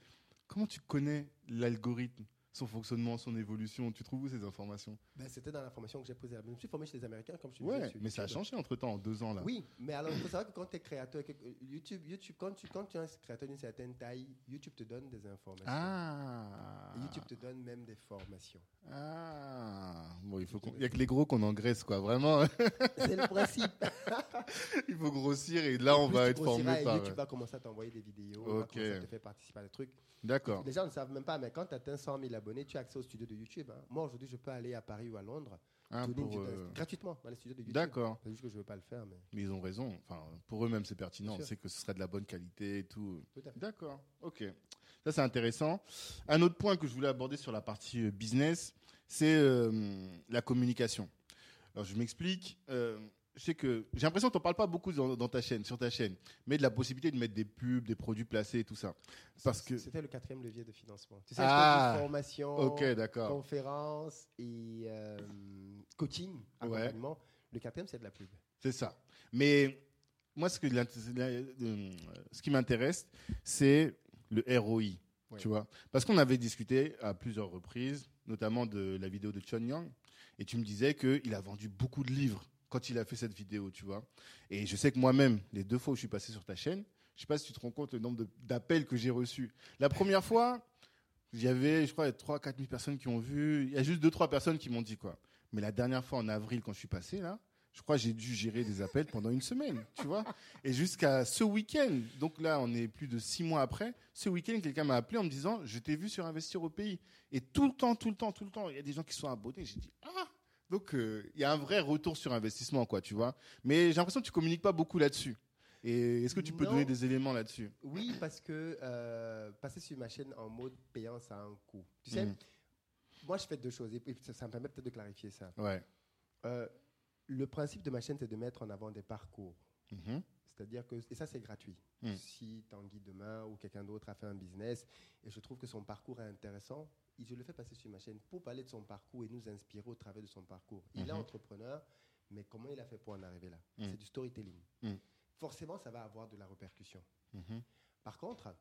comment tu connais l'algorithme, son fonctionnement, son évolution Tu trouves où ces informations? Ben, C'était dans la formation que j'ai posée. Je me suis formé chez les Américains, comme je te Ouais, disais. mais ça a changé entre temps, en deux ans là. Oui, mais alors il faut savoir que quand tu es créateur, que- YouTube, YouTube quand, tu, quand tu es un créateur d'une certaine taille, YouTube te donne des informations. Ah. Et YouTube te donne même des formations. Ah. Bon, il faut qu'on- il y a que les gros qu'on engraisse quoi. Vraiment, [laughs] C'est le principe. [laughs] il faut grossir et là on va être formé et par. YouTube va commencer à t'envoyer des vidéos, va Ok. commencer à te faire participer à des trucs. D'accord. Les gens ne savent même pas, mais quand tu atteins 100 000 tu as accès au studio de YouTube. hein. Moi, aujourd'hui, je peux aller à Paris ou à Londres une vidéo euh, gratuitement dans les studios de YouTube. D'accord. C'est juste que je ne veux pas le faire, mais Mais ils ont raison. Enfin, pour eux-mêmes, c'est pertinent. On sait que ce serait de la bonne qualité et tout. tout à fait. D'accord. Ok. Ça, c'est intéressant. Un autre point que je voulais aborder sur la partie euh, business, c'est euh, la communication. Alors, je m'explique. Euh, sais que j'ai l'impression que tu n'en parles pas beaucoup dans, dans ta chaîne, sur ta chaîne, mais de la possibilité de mettre des pubs, des produits placés et tout ça. Parce que. C'était le quatrième levier de financement. Tu sais, Ah. je fais des formations, Ok, d'accord. conférences et euh, coaching, Ouais. Le quatrième, c'est de la pub. C'est ça. Mais moi, ce, que euh, ce qui m'intéresse, c'est le ROI. Ouais. Tu vois Parce qu'on avait discuté à plusieurs reprises, notamment de la vidéo de Chun Yang, et tu me disais qu'il a vendu beaucoup de livres quand il a fait cette vidéo, tu vois. Et je sais que moi-même, les deux fois où je suis passé sur ta chaîne, je sais pas si tu te rends compte le nombre d'appels que j'ai reçus. La première fois, il y avait, je crois, 3 4 000 personnes qui ont vu. Il y a juste 2-3 personnes qui m'ont dit quoi. Mais la dernière fois, en avril, quand je suis passé, là, je crois que j'ai dû gérer des appels pendant une semaine, tu vois. Et jusqu'à ce week-end, donc là, on est plus de 6 mois après, ce week-end, quelqu'un m'a appelé en me disant Je t'ai vu sur Investir au pays. Et tout le temps, tout le temps, tout le temps, il y a des gens qui sont abonnés. J'ai dit Ah Donc, euh, il y a un vrai retour sur investissement, quoi, tu vois. Mais j'ai l'impression que tu communiques pas beaucoup là-dessus. Et est-ce que tu peux Non. donner des éléments là-dessus? Oui, parce que euh, passer sur ma chaîne en mode payant, ça a un coût. Tu sais, Mhm. moi, je fais deux choses et ça me permet peut-être de clarifier ça. Ouais. Euh, le principe de ma chaîne, c'est de mettre en avant des parcours. Mhm. C'est-à-dire que, et ça c'est gratuit. Mm. Si Tanguy demain ou quelqu'un d'autre a fait un business et je trouve que son parcours est intéressant, je le fais passer sur ma chaîne pour parler de son parcours et nous inspirer au travers de son parcours. Il est Mhm. entrepreneur, mais comment il a fait pour en arriver là? Mm. C'est du storytelling. Mm. Forcément, ça va avoir de la répercussion. Mhm. Par contre,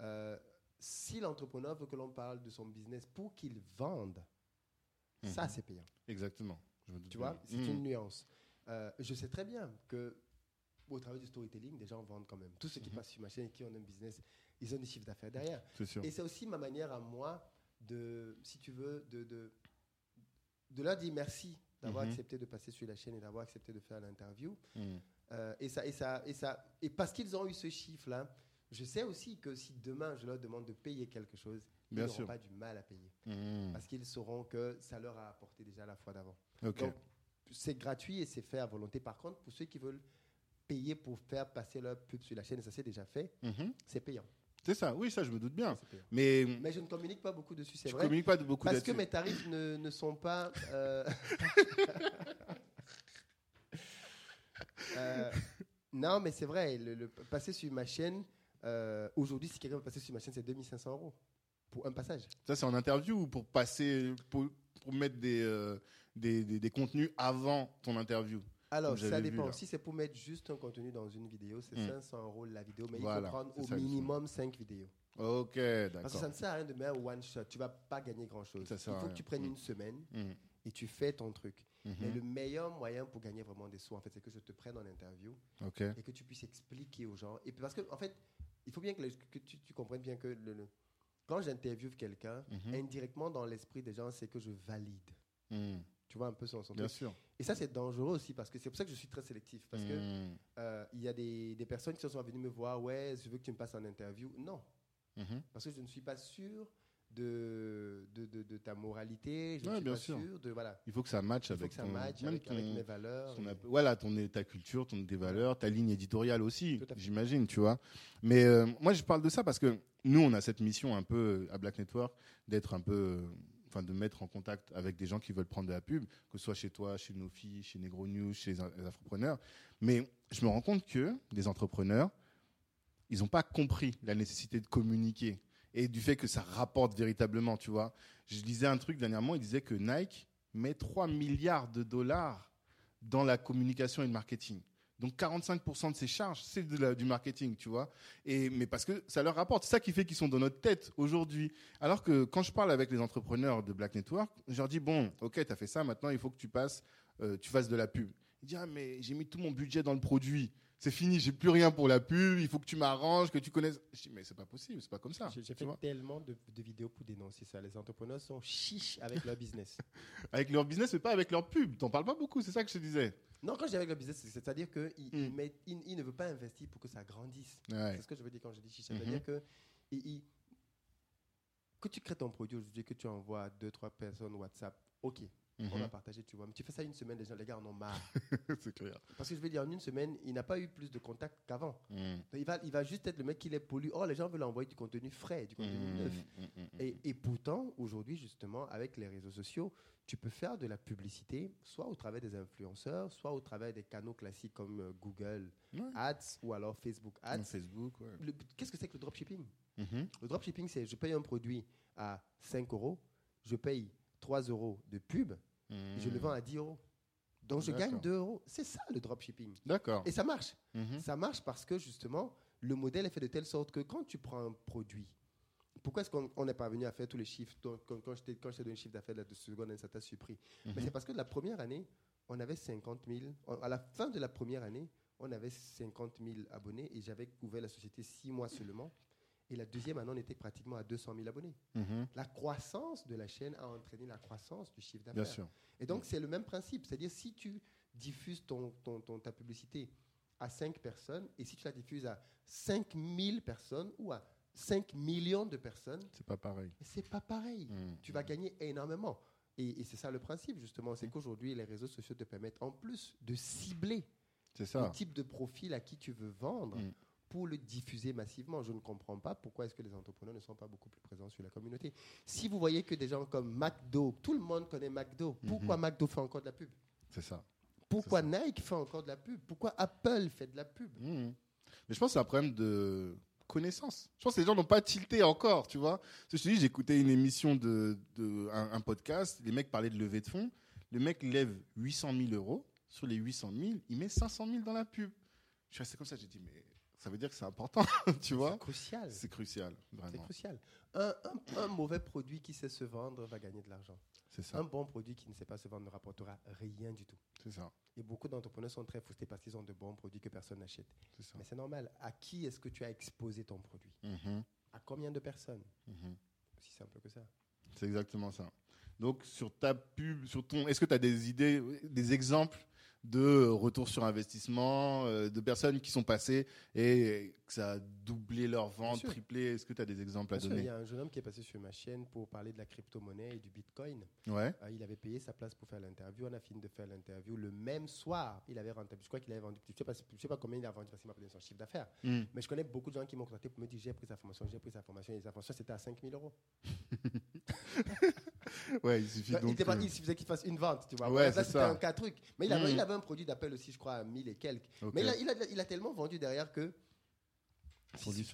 euh, si l'entrepreneur veut que l'on parle de son business pour qu'il vende, ça Mhm. c'est payant. Exactement. Je me doute Tu vois, c'est une nuance. Euh, je sais très bien que au travers du storytelling, des gens vendent quand même. Tous ceux qui Mhm. passent sur ma chaîne et qui ont un business, ils ont des chiffres d'affaires derrière. Sûr. Et c'est aussi ma manière à moi de, si tu veux, de, de, de leur dire merci d'avoir Mhm. accepté de passer sur la chaîne et d'avoir accepté de faire l'interview. Mhm. Euh, et, ça, et, ça, et, ça, et parce qu'ils ont eu ce chiffre-là, je sais aussi que si demain je leur demande de payer quelque chose, ils n'auront pas du mal à payer. Parce qu'ils sauront que ça leur a apporté déjà la fois d'avant. Donc, c'est gratuit et c'est fait à volonté. Par contre, pour ceux qui veulent payer pour faire passer leur pub sur la chaîne, ça c'est déjà fait, Mhm. c'est payant. C'est ça. Oui, ça, je me doute bien. Mais Mais je ne communique pas beaucoup dessus, c'est vrai. communiques pas de beaucoup Parce que mes tarifs ne, ne sont pas. euh, [laughs] euh, non, mais c'est vrai. Le, le- passer sur ma chaîne, euh, aujourd'hui, si quelqu'un veut passer sur ma chaîne, c'est 2500 euros pour un passage. Ça, c'est en interview ou pour passer, pour, pour mettre des, euh, des, des, des contenus avant ton interview? Alors, ça vu, dépend. là. Si c'est pour mettre juste un contenu dans une vidéo, c'est Hmm. 500 euros la vidéo, mais il faut prendre au minimum 5 vidéos. Ok, Parce que d'accord. ça ne sert à rien de mettre un one shot. Tu vas pas gagner grand chose. Ça Il faut que tu prennes Mm. une semaine Mhm. et tu fais ton truc. Mais le meilleur moyen pour gagner vraiment des sous, en fait, c'est que je te prenne en interview Ok. et que tu puisses expliquer aux gens. Et parce que, en fait, il faut bien que, le- que tu, tu comprennes bien que le, le- quand j'interviewe quelqu'un, indirectement dans l'esprit des gens, c'est que je valide. Tu vois un peu son, son Bien truc. sûr. Et ça, c'est dangereux aussi parce que c'est pour ça que je suis très sélectif. Parce que Mhm. euh, y a des, des personnes qui sont venues me voir, ouais, je veux que tu me passes en interview. Non, Mhm. parce que je ne suis pas sûr de, de, de, de ta moralité, je Ouais, suis bien pas sûr. sûr de. Voilà. Il faut que ça matche avec que ça ton, matche même avec, avec ton- mes valeurs. ton et- app- voilà, ton, ta culture, ton, tes valeurs, ta ligne éditoriale aussi, j'imagine, tu vois. Mais euh, moi, je parle de ça parce que nous, on a cette mission un peu à Black Network d'être un peu, enfin, de mettre en contact avec des gens qui veulent prendre de la pub, que ce soit chez toi, chez Nofi, chez Negro News, chez les, entrepreneurs. Mais je me rends compte que les entrepreneurs, ils n'ont pas compris la nécessité de communiquer et du fait que ça rapporte véritablement, tu vois. Je lisais un truc dernièrement, il disait que Nike met 3 milliards de dollars dans la communication et le marketing. Donc 45% de ses charges, c'est du marketing, tu vois. Et, mais parce que ça leur rapporte. C'est ça qui fait qu'ils sont dans notre tête aujourd'hui. Alors que quand je parle avec les entrepreneurs de Black Network, je leur dis, bon, ok, tu as fait ça, maintenant il faut que tu passes, euh, tu fasses de la pub. Ils disent, ah, mais j'ai mis tout mon budget dans le produit. C'est fini, j'ai plus rien pour la pub, il faut que tu m'arranges, que tu connaisses. Je dis, mais c'est pas possible, c'est pas comme ça. J'ai fait tellement de, de vidéos pour dénoncer ça. Les entrepreneurs sont chiches avec leur business. [laughs] Avec leur business, mais pas avec leur pub. T'en parles pas beaucoup, c'est ça que je te disais. Non, quand je dis avec leur business, c'est- c'est-à-dire qu'il il, Mm. met- il- il ne veut pas investir pour que ça grandisse. Ouais. C'est ce que je veux dire quand je dis chiche. Mhm. C'est-à-dire que il- que tu crées ton produit aujourd'hui, que tu envoies à deux, trois personnes WhatsApp, ok, on va Mhm. partager, tu vois. Mais tu fais ça une semaine, les gens, les gars en ont marre. [laughs] c'est clair. Parce que je veux dire, en une semaine, il n'a pas eu plus de contacts qu'avant. Donc, Il va, il va juste être le mec qui les pollue. Oh, les gens veulent envoyer du contenu frais, du contenu Mhm. neuf. Mhm. Et, et pourtant, aujourd'hui, justement, avec les réseaux sociaux, tu peux faire de la publicité, soit au travers des influenceurs, soit au travers des canaux classiques comme euh, Google Ouais. Ads ou alors Facebook Ads. Facebook, ouais. Qu'est-ce que c'est que le dropshipping? Mhm. Le dropshipping, c'est je paye un produit à 5 euros, je paye 3 euros de pub, et je le vends à 10 euros. Donc je gagne D'accord. 2 euros. C'est ça le dropshipping. D'accord. Et ça marche. Mhm. Ça marche parce que justement, le modèle est fait de telle sorte que quand tu prends un produit, pourquoi est-ce qu'on on n'est pas venu à faire tous les chiffres? Donc, Quand, quand je t'ai donné le chiffre d'affaires de seconde, ça t'a surpris. Mais Mhm. c'est parce que la première année, on avait 50 000. on- À la fin de la première année, on avait 50 000 abonnés et j'avais ouvert la société six mois seulement. Et la deuxième année, on était pratiquement à 200 000 abonnés. Mhm. La croissance de la chaîne a entraîné la croissance du chiffre Bien d'affaires. sûr. Et donc, c'est le même principe. C'est-à-dire, si tu diffuses ton, ton- ton- ta publicité à 5 personnes et si tu la diffuses à 5000 personnes ou à 5 millions de personnes, C'est pas pareil. c'est pas pareil. Mhm. Tu vas gagner énormément. Et, et c'est ça le principe, justement. C'est qu'aujourd'hui, les réseaux sociaux te permettent, en plus de cibler le type de profil à qui tu veux vendre. Pour le diffuser massivement. Je ne comprends pas pourquoi est-ce que les entrepreneurs ne sont pas beaucoup plus présents sur la communauté. Si vous voyez que des gens comme McDo, tout le monde connaît McDo, pourquoi McDo fait encore de la pub? C'est ça. Pourquoi Nike fait encore de la pub? Pourquoi Apple fait de la pub? Mhm. Mais je pense que c'est un problème de connaissance. Je pense que les gens n'ont pas tilté encore, tu vois. Je te dis, j'écoutais une émission de, de un, un podcast, les mecs parlaient de levée de fonds. Le mec lève 800 000 euros. Sur les 800 000, il met 500 000 dans la pub. Je suis resté comme ça, j'ai dit, mais ça veut dire que c'est important, [laughs] tu vois. C'est crucial. C'est crucial, C'est vraiment. crucial. Un, un- un mauvais produit qui sait se vendre va gagner de l'argent. C'est ça. Un bon produit qui ne sait pas se vendre ne rapportera rien du tout. C'est ça. Et beaucoup d'entrepreneurs sont très frustrés parce qu'ils ont de bons produits que personne n'achète. C'est ça. Mais c'est normal. À qui est-ce que tu as exposé ton produit Mhm. À combien de personnes Mhm. Si simple que ça. C'est exactement ça. Donc, sur ta pub, sur ton, est-ce que tu as des idées, des exemples de retour sur investissement, euh, de personnes qui sont passées et que ça a doublé leur vente, triplé Est-ce que tu as des exemples à sûr, il donner y a un jeune homme qui est passé sur ma chaîne pour parler de la crypto-monnaie et du bitcoin. Ouais. Euh, il avait payé sa place pour faire l'interview. On a fini de faire l'interview. Le même soir, il avait rentabilisé. Je crois qu'il avait vendu. Je ne sais, pas- je sais pas combien il a vendu parce qu'il m'a donné son chiffre d'affaires. Mm. Mais je connais beaucoup de gens qui m'ont contacté pour me dire j'ai pris sa formation, j'ai pris sa formation. Et sa formation, c'était à 5000 euros. [laughs] [laughs] Ouais, il suffit Il, donc. était pas- euh, il suffisait qu'il fasse une vente, tu vois. Ouais, là, c'était un cas truc. Mais il avait, Mm. il avait un produit d'appel aussi, je crois, à 1000 et quelques. Mais il a, il, a, il a tellement vendu derrière que.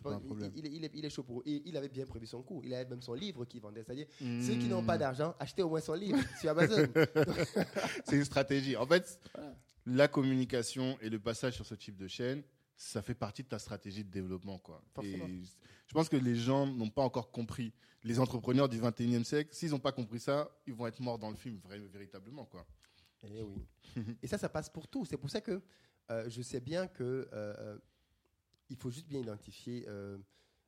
Pas. Il, il est- il est, il est chaud pour. Et il avait bien prévu son coup. Il avait même son livre qu'il vendait. C'est-à-dire, ceux qui n'ont pas d'argent, achetez au moins son livre [laughs] sur Amazon. [laughs] C'est une stratégie. En fait, Voilà. la communication et le passage sur ce type de chaîne, ça fait partie de ta stratégie de développement. Quoi. Forcément. Et je pense que les gens n'ont pas encore compris. Les entrepreneurs du 21e siècle, s'ils n'ont pas compris ça, ils vont être morts dans le film, vrai- véritablement. Quoi. Eh oui. [laughs] Et ça, ça passe pour tout. C'est pour ça que euh, je sais bien que euh, euh, il faut juste bien identifier. euh,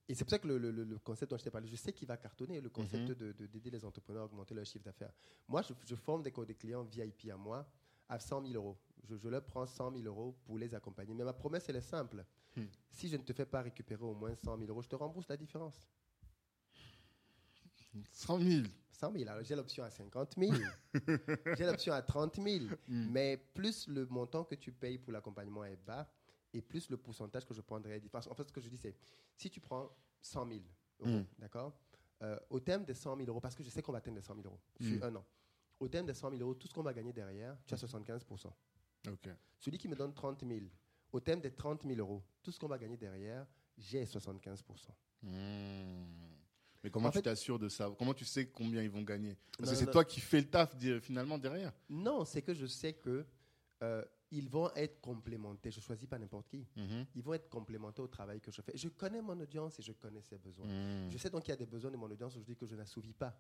et c'est pour ça que le, le- le- le concept dont je t'ai parlé, je sais qu'il va cartonner, le concept Mhm. de- de- d'aider les entrepreneurs à augmenter leur chiffre d'affaires. Moi, je, je forme des, des clients VIP à moi à 100 000 euros. Je, je leur prends 100 000 euros pour les accompagner. Mais ma promesse, elle est simple. Hmm. Si je ne te fais pas récupérer au moins 100 000 euros, je te rembourse la différence. 100 000. 100 000. Alors, j'ai l'option à 50 000. [laughs] j'ai l'option à 30 000. Mm. Mais plus le montant que tu payes pour l'accompagnement est bas, et plus le pourcentage que je prendrai est différent. En fait, ce que je dis, c'est si tu prends 100 000 euros, Mm. d'accord Euh, Au thème des 100 000 euros, parce que je sais qu'on va atteindre les 100 000 euros sur un an. Au thème des 100 000 euros, tout ce qu'on va gagner derrière, tu as 75 Celui qui me donne 30 000, au thème des 30 000 euros, tout ce qu'on va gagner derrière, j'ai 75% Hmm. Mais comment En tu t'assures de ça? Comment tu sais combien ils vont gagner? Parce Non, que c'est toi qui fais le taf finalement derrière. Non, c'est que je sais que euh, ils vont être complémentés. Je choisis pas n'importe qui. Mhm. Ils vont être complémentés au travail que je fais. Je connais mon audience et je connais ses besoins. Hmm. Je sais donc qu'il y a des besoins de mon audience où je dis que je n'assouvis pas.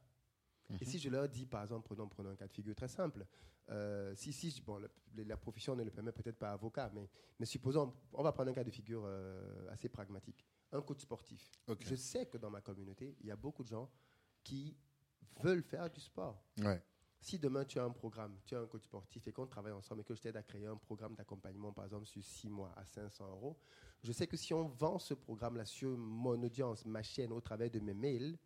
Et Mhm. si je leur dis, par exemple, prenons, prenons un cas de figure très simple, euh, si, si, bon, la, la profession ne le permet peut-être pas avocat, mais, mais supposons, on va prendre un cas de figure euh, assez pragmatique. Un coach sportif. Je sais que dans ma communauté, il y a beaucoup de gens qui veulent faire du sport. Ouais. Si demain tu as un programme, tu as un coach sportif et qu'on travaille ensemble et que je t'aide à créer un programme d'accompagnement, par exemple, sur six mois à 500 euros, je sais que si on vend ce programme-là sur mon audience, ma chaîne, au travers de mes mails,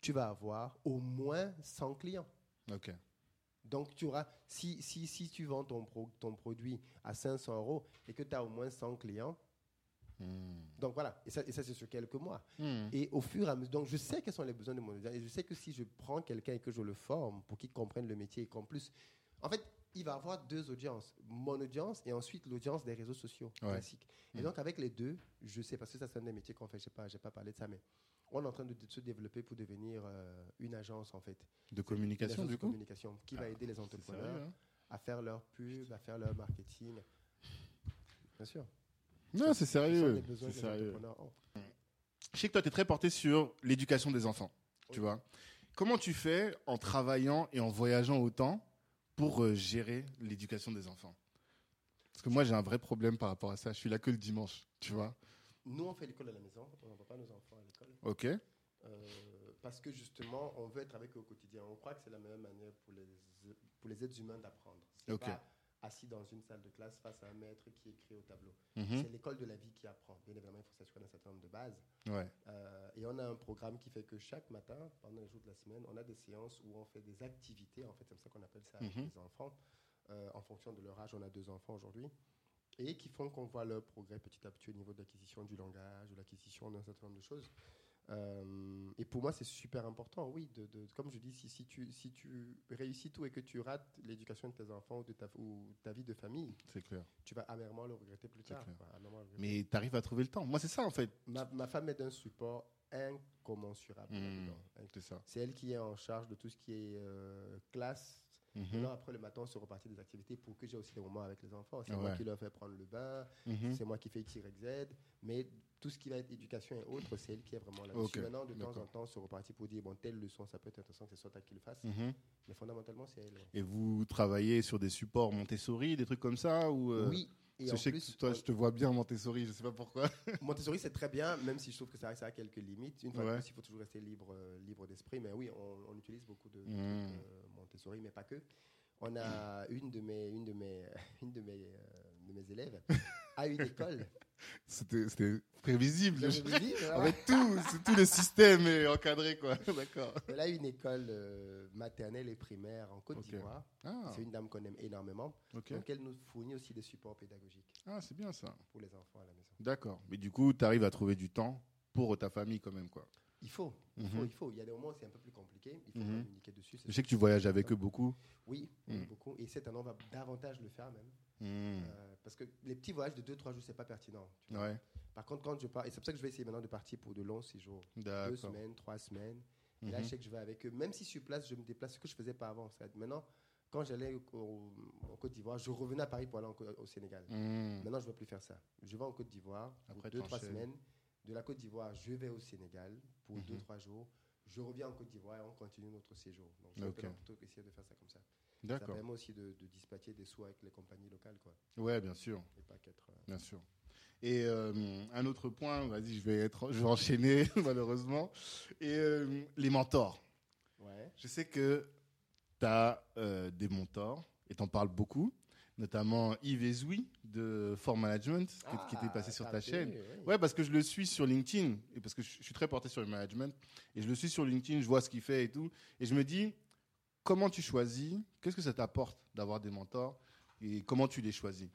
tu vas avoir au moins 100 clients. Ok. Donc, tu auras, si, si, si tu vends ton, pro- ton produit à 500 euros et que tu as au moins 100 clients, Hmm. donc voilà, et ça, et ça c'est sur quelques mois. Hmm. Et au fur et à mesure, donc je sais quels sont les besoins de mon audience. Et je sais que si je prends quelqu'un et que je le forme pour qu'il comprenne le métier et qu'en plus, en fait, il va avoir deux audiences. Mon audience et ensuite l'audience des réseaux sociaux Ouais. classiques. Et Mm. donc avec les deux, je sais, parce que ça c'est un des métiers qu'on fait, je n'ai pas, pas parlé de ça, mais on est en train de, de se développer pour devenir euh, une agence en fait. De communication du coup communication qui va Ah, aider les entrepreneurs sérieux, hein à faire leur pub, à faire leur marketing. Bien sûr. Non, c'est sérieux. C'est sérieux. ont. Je sais que toi, tu es très porté sur l'éducation des enfants. Tu vois Comment tu fais en travaillant et en voyageant autant pour euh, gérer l'éducation des enfants? Parce que moi, j'ai un vrai problème par rapport à ça. Je suis là que le dimanche, tu vois Nous, on fait l'école à la maison, on n'envoie pas nos enfants à l'école. Ok. Euh, parce que justement, on veut être avec eux au quotidien. On croit que c'est la meilleure manière pour les, pour les êtres humains d'apprendre. C'est Ok. pas assis dans une salle de classe face à un maître qui écrit au tableau. Mhm. C'est l'école de la vie qui apprend. Bien évidemment, il faut s'assurer d'un certain nombre de bases. Ouais. Euh, et on a un programme qui fait que chaque matin, pendant les jours de la semaine, on a des séances où on fait des activités. En fait, c'est comme ça qu'on appelle ça avec Mhm. les enfants. Euh, en fonction de leur âge, on a deux enfants aujourd'hui. Et qui font qu'on voit leur progrès petit à petit au niveau de l'acquisition du langage, de l'acquisition d'un certain nombre de choses. Euh, et pour moi, c'est super important, oui. De, de- comme je dis, si, si, tu, si tu réussis tout et que tu rates l'éducation de tes enfants ou de ta, ou ta vie de famille, C'est clair. tu vas amèrement le regretter plus tard. le regretter. Mais tu arrives à trouver le temps. Moi, c'est ça, en fait. Ma, ma femme est d'un support incommensurable. C'est ça. C'est elle qui est en charge de tout ce qui est euh, classe. Mhm. Maintenant, après le matin, on se repartit des activités pour que j'ai aussi des moments avec les enfants. C'est moi qui leur fais prendre le bain, Mhm. c'est moi qui fais X, Y, Z. Mais tout ce qui va être éducation et autres, c'est elle qui est vraiment là-dessus. Ok, Maintenant, de temps en temps, on se repartit pour dire, bon, telle leçon, ça peut être intéressant que ce soit toi qui le fasse. Mhm. Mais fondamentalement, c'est elle. Et vous travaillez sur des supports Montessori, des trucs comme ça ou euh, Oui. Et je sais plus, que toi, je te vois bien Montessori, je sais pas pourquoi. [laughs] Montessori, c'est très bien, même si je trouve que ça, ça a quelques limites. Une fois de Ouais. plus, il faut toujours rester libre, euh, libre d'esprit. Mais oui, on, on utilise beaucoup de, euh, Montessori, mais pas que. On a [clears throat] une de mes, une de mes, [laughs] une de mes, euh, de mes élèves [laughs] à une école. C'était c'était prévisible. [laughs] Voilà. fait, tout, tout le système est encadré, quoi. D'accord. Elle a une école euh, maternelle et primaire en Côte d'Ivoire. Ah, C'est une dame qu'on aime énormément. Donc, elle nous fournit aussi des supports pédagogiques Ah, c'est bien ça. pour les enfants à la maison. D'accord. Mais du coup, tu arrives à trouver du temps pour ta famille quand même, quoi. Il faut, il faut, Mhm. il faut. Il y a des moments où c'est un peu plus compliqué. Il faut Mhm. communiquer dessus. Je sais que tu voyages avec eux beaucoup. Oui, Mm. beaucoup. Et cette année, on va davantage le faire même. Hmm. Euh, parce que les petits voyages de 2-3 jours, c'est pas pertinent. tu vois. Ouais, Par contre, quand je pars, et c'est pour ça que je vais essayer maintenant de partir pour de longs séjours, deux semaines, trois semaines. Et là, Mhm. je sais que je vais avec eux. Même si sur place, je me déplace, ce que je faisais pas avant. Maintenant, quand j'allais en Côte d'Ivoire, je revenais à Paris pour aller en au Sénégal. Maintenant, je ne veux plus faire ça. Je vais en Côte d'Ivoire Après, deux, trois t'enchaînes. semaines. De la Côte d'Ivoire, je vais au Sénégal pour Mhm. deux, trois jours. Je reviens en Côte d'Ivoire et on continue notre séjour. Donc, je vais Ok. plutôt essayer de faire ça comme ça. Ça D'accord. permet aussi de, de dispatcher des sous avec les compagnies locales, quoi. Ouais, bien sûr. Et pas qu'être. euh, Bien sûr. Et euh, un autre point, vas-y, je vais être, je vais enchaîner [laughs] malheureusement. Et euh, les mentors. Ouais. Je sais que tu as des mentors et tu en parles beaucoup, notamment Yves Ezoui de For Management qui, qui était passé Ah, sur t'as ta chaîne. oui. Ouais, parce que je le suis sur LinkedIn et parce que je suis très porté sur le management et je le suis sur LinkedIn, je vois ce qu'il fait et tout et je me dis comment tu choisis, qu'est-ce que ça t'apporte d'avoir des mentors et comment tu les choisis?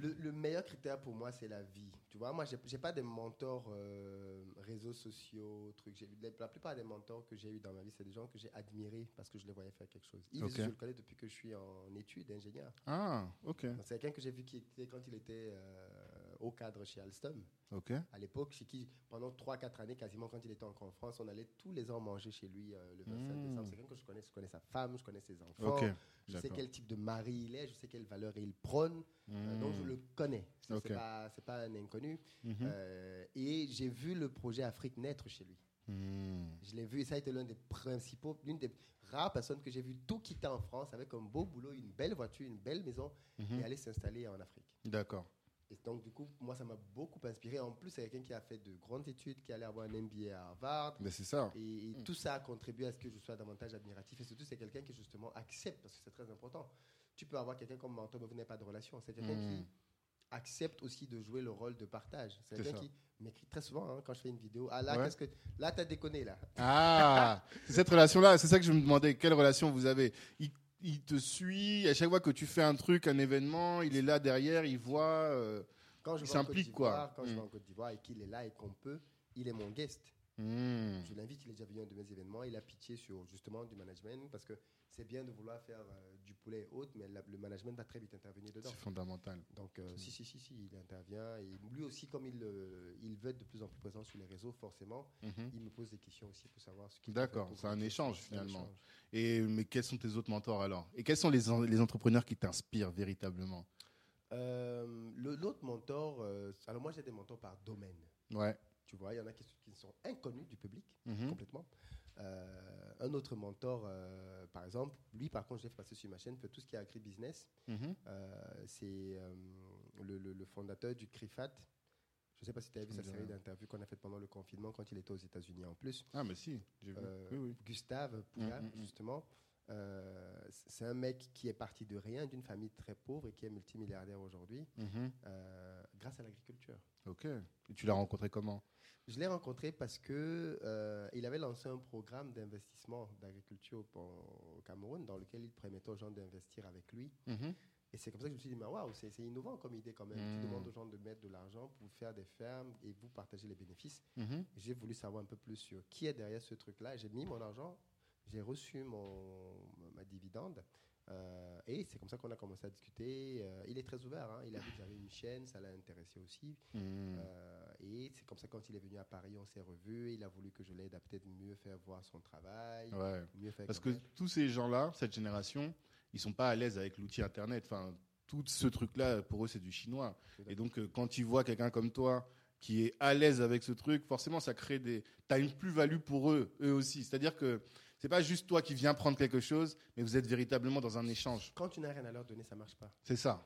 Le, le meilleur critère pour moi, c'est la vie. Tu vois, moi, j'ai j'ai pas de mentors euh, réseaux sociaux, trucs. La, plupart des mentors que j'ai eu dans ma vie, c'est des gens que j'ai admirés parce que je les voyais faire quelque chose. Yves, je le connais depuis que je suis en études d'ingénieur. Ah, ok, C'est quelqu'un que j'ai vu qui était, quand il était euh, au cadre chez Alstom. ok, À l'époque, chez qui, pendant 3-4 années, quasiment quand il était encore en France, on allait tous les ans manger chez lui euh, le 25 Mm. décembre. C'est quelqu'un que je connais. Je connais sa femme, je connais ses enfants. ok, Je sais quel type de mari il est, je sais quelle valeur il prône. Euh, donc je le connais. C'est Ok. c'est pas, un inconnu. Mhm. Euh, et j'ai vu le projet Afrique naître chez lui. Hmm. Je l'ai vu et ça a été l'un des principaux, l'une des rares personnes que j'ai vu tout quitter en France avec un beau boulot, une belle voiture, une belle maison et aller s'installer en Afrique. D'accord. Et donc du coup, moi ça m'a beaucoup inspiré. En plus, c'est quelqu'un qui a fait de grandes études, qui allait avoir un MBA à Harvard. Ben, c'est ça. Et, et Mm. tout ça a contribué à ce que je sois davantage admiratif. Et surtout, c'est quelqu'un qui justement accepte, parce que c'est très important. Tu peux avoir quelqu'un comme mentor, mais vous n'avez pas de relation. C'est quelqu'un Mm. qui accepte aussi de jouer le rôle de partage. C'est quelqu'un qui m'écrit très souvent hein, quand je fais une vidéo. Ah là, Ouais. qu'est-ce que là t'as déconné là? Ah, [laughs] c'est cette relation-là, c'est ça que je me demandais, quelle relation vous avez? Il, il te suit, à chaque fois que tu fais un truc, un événement, il est là derrière, il voit. euh, Quand je Il vais en Côte s'implique, quoi. d'Ivoire, quand je Mm. vais en Côte d'Ivoire et qu'il est là et qu'on peut, il est mon guest. hmm, Je l'invite, il est déjà venu à un de mes événements. Il a pitié sur justement du management parce que c'est bien de vouloir faire euh, du poulet et autres, mais la- le management va très vite intervenir dedans. C'est fondamental. Donc, euh, si, si, si, si, il intervient. Et lui aussi, comme il, euh, il veut être de plus en plus présent sur les réseaux, forcément, Mhm. il me pose des questions aussi pour savoir ce qu'il D'accord, c'est un échange, un finalement. échange. Et mais quels sont tes autres mentors alors? Et quels sont les, en- les entrepreneurs qui t'inspirent véritablement? Euh, L'autre mentor, alors moi j'ai des mentors par domaine. Ouais. Tu vois, il y en a qui, qui sont inconnus du public, Mhm. complètement. Euh, un autre mentor, euh, par exemple, lui par contre, je l'ai fait passer sur ma chaîne, fait tout ce qui est agri-business. Euh, c'est euh, le, le- le fondateur du CRIFAT. Je ne sais pas si tu as vu sa série d'interviews qu'on a faites pendant le confinement quand il était aux États-Unis en plus. Ah, mais si, j'ai vu. Oui, oui. Gustave Pouya, Mm, mm, mm. justement. Euh, c'est un mec qui est parti de rien, d'une famille très pauvre et qui est multimilliardaire aujourd'hui, Mhm. euh, grâce à l'agriculture. Ok. Et tu l'as rencontré comment? Je l'ai rencontré parce que euh, il avait lancé un programme d'investissement d'agriculture au, Cameroun dans lequel il permettait aux gens d'investir avec lui. Mhm. Et c'est comme ça que je me suis dit, mais waouh, c'est innovant comme idée quand même. Tu demandes aux gens de mettre de l'argent pour faire des fermes et vous partager les bénéfices. Mhm. J'ai voulu savoir un peu plus sur qui est derrière ce truc-là. J'ai mis mon argent, j'ai reçu mon, ma dividende. euh, et c'est comme ça qu'on a commencé à discuter. Euh, il est très ouvert. hein. Il a vu que j'avais une chaîne, ça l'a intéressé aussi. Mhm. Euh, et c'est comme ça quand il est venu à Paris, on s'est revus. Il a voulu que je l'aide à peut-être mieux faire voir son travail, Ouais. mieux faire Parce que tous ces gens-là, cette génération, ils sont pas à l'aise avec l'outil Internet. Enfin, tout ce truc-là, pour eux, c'est du chinois. Et donc, quand ils voient quelqu'un comme toi qui est à l'aise avec ce truc, forcément, ça crée des. T'as une plus-value pour eux, eux aussi. C'est-à-dire que c'est pas juste toi qui viens prendre quelque chose, mais vous êtes véritablement dans un échange. Quand tu n'as rien à leur donner, ça marche pas. C'est ça.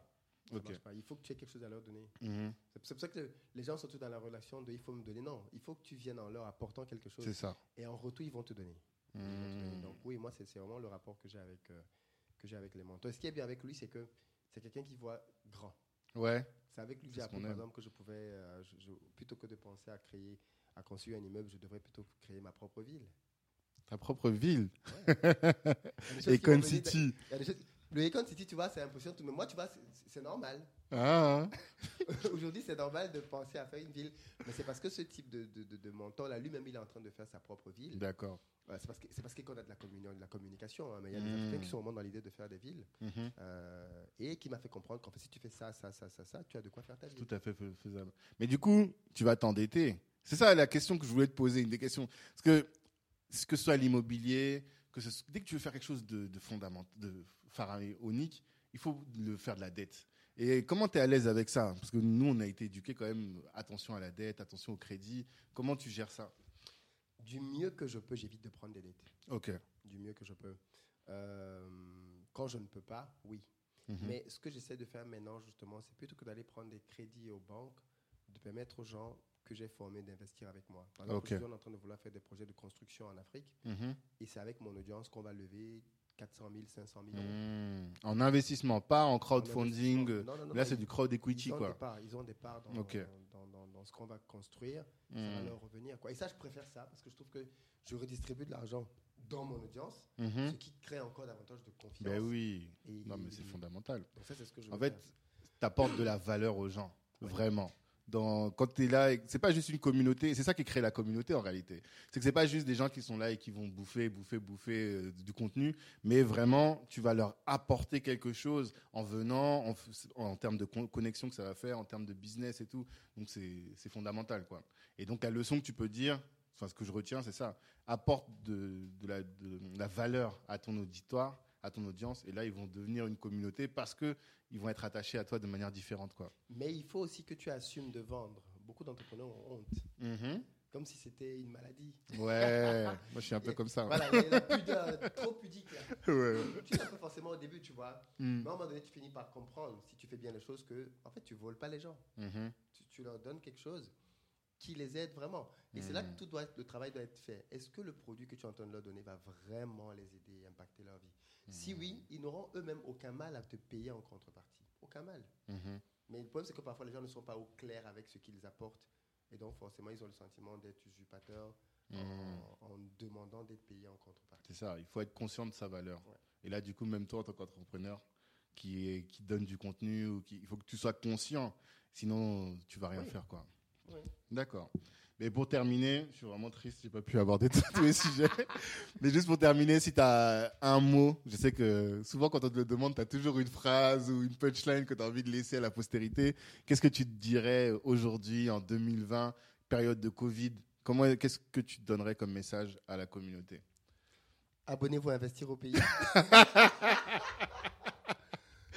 Ça Ok. marche pas. Il faut que tu aies quelque chose à leur donner. Mhm. C'est c'est pour ça que les gens sont tous dans la relation de il faut me donner. Non, il faut que tu viennes en leur apportant quelque chose. C'est ça. Et en retour, ils vont te donner. Ils vont te donner. Mhm. Donc oui, moi, c'est vraiment le rapport que j'ai avec, euh, que j'ai avec les mentors. Ce qui est bien avec lui, c'est que c'est quelqu'un qui voit grand. Ouais. C'est avec lui j'ai appris, par exemple, que je pouvais, euh, je- je- plutôt que de penser à créer, à construire un immeuble, je devrais plutôt créer ma propre ville. Ta propre ville. [laughs] Econ City. choses- Le Econ City, tu vois, c'est impressionnant. Mais moi, tu vois, c'est- normal. Ah. [laughs] Aujourd'hui, c'est normal de penser à faire une ville. Mais c'est parce que ce type de, de, de- de mentor-là, lui-même, il est en train de faire sa propre ville. D'accord. Ouais, c'est parce que- c'est parce qu'on a de la, communion, de la communication. hein, mais il y a des Mm. Africains qui sont vraiment dans l'idée de faire des villes. Mhm. euh, et qui m'a fait comprendre qu'en fait, si tu fais ça, ça, ça, ça, ça, tu as de quoi faire ta ville. Tout à fait fais- faisable. Mais du coup, tu vas t'endetter. C'est ça la question que je voulais te poser, une des questions. Parce que, que ce soit l'immobilier, que dès que tu veux faire quelque chose de, de fondamental, de pharaonique, il faut le faire de la dette. Et comment tu es à l'aise avec ça? Parce que nous, on a été éduqués quand même, attention à la dette, attention au crédit. Comment tu gères ça? Du mieux que je peux, j'évite de prendre des dettes. Ok. Du mieux que je peux. Euh, quand je ne peux pas, oui. Mhm. Mais ce que j'essaie de faire maintenant, justement, c'est plutôt que d'aller prendre des crédits aux banques, de permettre aux gens que j'ai formés d'investir avec moi. Par exemple, Ok. je suis en train de vouloir faire des projets de construction en Afrique, Mhm. et c'est avec mon audience qu'on va lever 400 000, 500 000 euros. Mhm. En investissement, pas en crowdfunding. Non, non, non, Là, c'est du crowd equity, ils ont quoi. Des parts, ils ont des parts dans, dans, dans- dans ce qu'on va construire. Ça va Mhm. leur revenir. Quoi. Et ça, je préfère ça parce que je trouve que je redistribue de l'argent dans mon audience, Mhm. ce qui crée encore davantage de confiance. Ben oui. Et- Non, mais c'est fondamental. Donc ça, ce que je En fait, tu apportes de la valeur aux gens, vraiment. Quand tu es là, c'est pas juste une communauté, c'est ça qui crée la communauté en réalité. C'est que c'est pas juste des gens qui sont là et qui vont bouffer, bouffer, bouffer euh, du contenu, mais vraiment, tu vas leur apporter quelque chose en venant, en, termes de con- connexion que ça va faire, en termes de business et tout. Donc c'est fondamental, quoi. Et donc la leçon que tu peux dire, enfin ce que je retiens, c'est ça apporte de la valeur à ton auditoire, à ton audience, et là ils vont devenir une communauté parce que ils vont être attachés à toi de manière différente, quoi. Mais il faut aussi que tu assumes de vendre. Beaucoup d'entrepreneurs ont honte, comme si c'était une maladie. Ouais, [laughs] moi je suis un peu comme ça. Voilà, il y a la pudeur, trop pudique. Là. [laughs] Ouais. Tu l'as pas forcément au début, tu vois. Mm. Mais à un moment donné, tu finis par comprendre, si tu fais bien les choses, que en fait, tu voles pas les gens. Mhm. tu, tu leur donnes quelque chose qui les aide vraiment. Et c'est là que tout doit être- le travail doit être fait. Est-ce que le produit que tu es en train de leur donner va vraiment les aider impacter leur vie? Si oui, ils n'auront eux-mêmes aucun mal à te payer en contrepartie. Aucun mal. Mhm. Mais le problème, c'est que parfois, les gens ne sont pas au clair avec ce qu'ils apportent. Et donc, forcément, ils ont le sentiment d'être usurpateurs Mhm. en, en demandant d'être payés en contrepartie. C'est ça, il faut être conscient de sa valeur. Ouais. Et là, du coup, même toi, en tant qu'entrepreneur, qui, est- qui donne du contenu, ou qui, il faut que tu sois conscient. Sinon, tu vas rien Oui. faire, quoi. Oui. D'accord. Mais pour terminer, je suis vraiment triste, j'ai pas pu aborder [laughs] tous les sujets. Mais juste pour terminer, si tu as un mot, je sais que souvent quand on te le demande, tu as toujours une phrase ou une punchline que tu as envie de laisser à la postérité. Qu'est-ce que tu te dirais aujourd'hui, en 2020, période de Covid? Comment, qu'est-ce que tu donnerais comme message à la communauté? Abonnez-vous à Investir au pays. [laughs]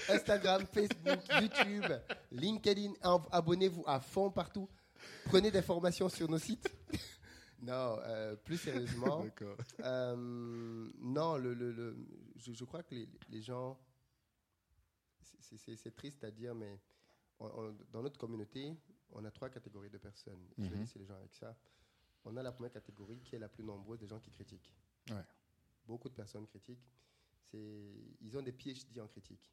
Instagram, Facebook, YouTube, LinkedIn. Ab- Abonnez-vous à fond partout. Prenez des formations sur nos sites. [laughs] non, euh, plus sérieusement. [laughs] Euh, non, le, le- le- je, je crois que les, les gens. c'est- triste à dire, mais on- on- dans notre communauté, on a trois catégories de personnes. Je vais Mhm. laisser les gens avec ça. On a la première catégorie qui est la plus nombreuse des gens qui critiquent. Ouais. Beaucoup de personnes critiquent. C'est, ils ont des PhD en critique.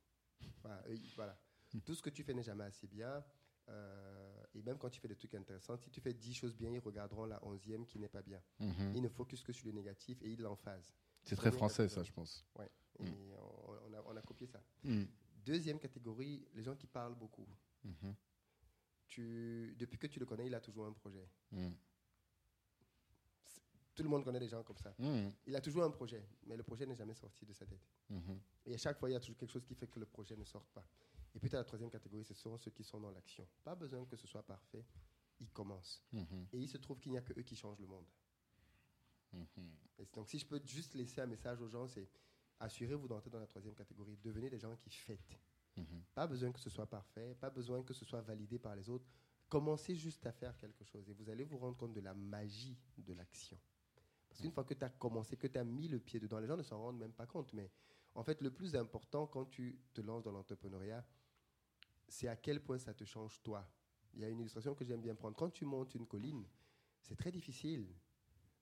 Voilà. eux, voilà. Tout ce que tu fais n'est jamais assez bien. euh, et même quand tu fais des trucs intéressants, si tu fais 10 choses bien, ils regarderont la 11e qui n'est pas bien. Mhm. Ils ne focusent que sur le négatif et ils l'emphasent. C'est très français, ça, je pense. Et Mm. on, on a, on a copié ça. Mhm. Deuxième catégorie, les gens qui parlent beaucoup. Mhm. Tu, depuis que tu le connais, il a toujours un projet. Mhm. Tout le monde connaît des gens comme ça. Il a toujours un projet, mais le projet n'est jamais sorti de sa tête. Mhm. Et à chaque fois, il y a toujours quelque chose qui fait que le projet ne sorte pas. Et puis, tu as la troisième catégorie, ce sont ceux qui sont dans l'action. Pas besoin que ce soit parfait, ils commencent. Mhm. Et il se trouve qu'il n'y a que eux qui changent le monde. Mhm. Et donc, si je peux juste laisser un message aux gens, c'est assurez-vous d'entrer dans la troisième catégorie. Devenez des gens qui fêtent. Mhm. Pas besoin que ce soit parfait, pas besoin que ce soit validé par les autres. Commencez juste à faire quelque chose et vous allez vous rendre compte de la magie de l'action. Parce qu'une fois que tu as commencé, que tu as mis le pied dedans, les gens ne s'en rendent même pas compte. Mais en fait, le plus important quand tu te lances dans l'entrepreneuriat, c'est à quel point ça te change toi. Il y a une illustration que j'aime bien prendre. Quand tu montes une colline, c'est très difficile.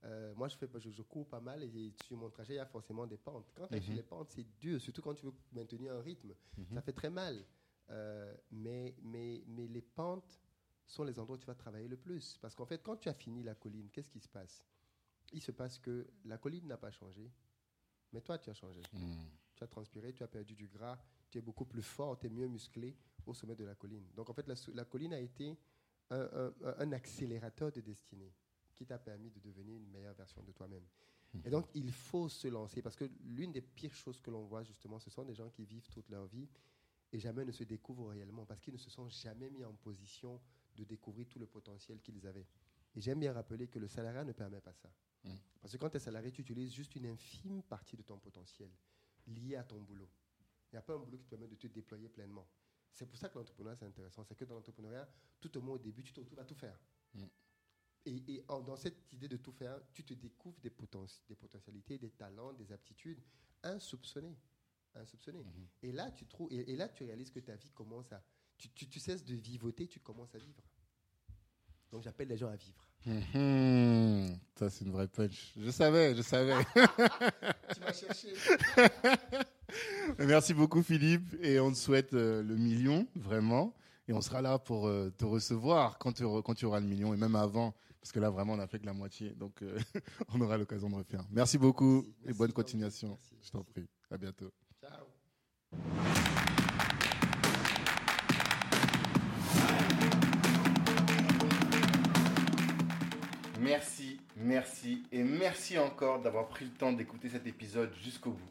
Euh, moi, je, fais, je, je cours pas mal et sur mon trajet, il y a forcément des pentes. Quand tu sur Mhm. les pentes, c'est dur, surtout quand tu veux maintenir un rythme. Mhm. Ça fait très mal. Euh, mais, mais, mais les pentes sont les endroits où tu vas travailler le plus. Parce qu'en fait, quand tu as fini la colline, qu'est-ce qui se passe? Il se passe que la colline n'a pas changé, mais toi, tu as changé. Mhm. Tu as transpiré, tu as perdu du gras, tu es beaucoup plus fort, tu es mieux musclé au sommet de la colline. Donc en fait, la, colline a été un, un- un- un accélérateur de destinée qui t'a permis de devenir une meilleure version de toi-même. Et donc, il faut se lancer parce que l'une des pires choses que l'on voit, justement, ce sont des gens qui vivent toute leur vie et jamais ne se découvrent réellement parce qu'ils ne se sont jamais mis en position de découvrir tout le potentiel qu'ils avaient. Et j'aime bien rappeler que le salariat ne permet pas ça. Mm. Parce que quand tu es salarié, tu utilises juste une infime partie de ton potentiel lié à ton boulot. Il n'y a pas un boulot qui te permet de te déployer pleinement. C'est pour ça que l'entrepreneuriat, c'est intéressant. C'est que dans l'entrepreneuriat, tout au moins au début, tu te retrouves à tout faire. Mm. Et, et en- dans cette idée de tout faire, tu te découvres des, poten- des potentialités, des talents, des aptitudes insoupçonnées. insoupçonnées. Mhm. Et, là, tu trouves, et, et là, tu réalises que ta vie commence à... Tu, tu- tu cesses de vivoter, tu commences à vivre. Donc j'appelle les gens à vivre. Mhm. Ça, c'est une vraie punch. Je savais, je savais. [laughs] tu m'as cherché. [laughs] [laughs] Merci beaucoup, Philippe. Et on te souhaite euh, le million, vraiment. Et on sera là pour euh, te recevoir quand tu, auras- quand tu auras le million et même avant. Parce que là, vraiment, on n'a fait que la moitié. Donc, euh, [laughs] on aura l'occasion de refaire. Merci beaucoup Merci, et merci, bonne continuation. Merci, Je t'en prie. À bientôt. Ciao. Merci, merci et merci encore d'avoir pris le temps d'écouter cet épisode jusqu'au bout.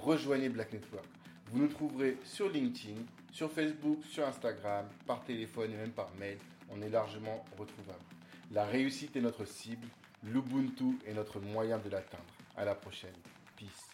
rejoignez Black Network. Vous nous trouverez sur LinkedIn, sur Facebook, sur Instagram, par téléphone et même par mail. On est largement retrouvable. La réussite est notre cible, l'Ubuntu est notre moyen de l'atteindre. À la prochaine. Peace.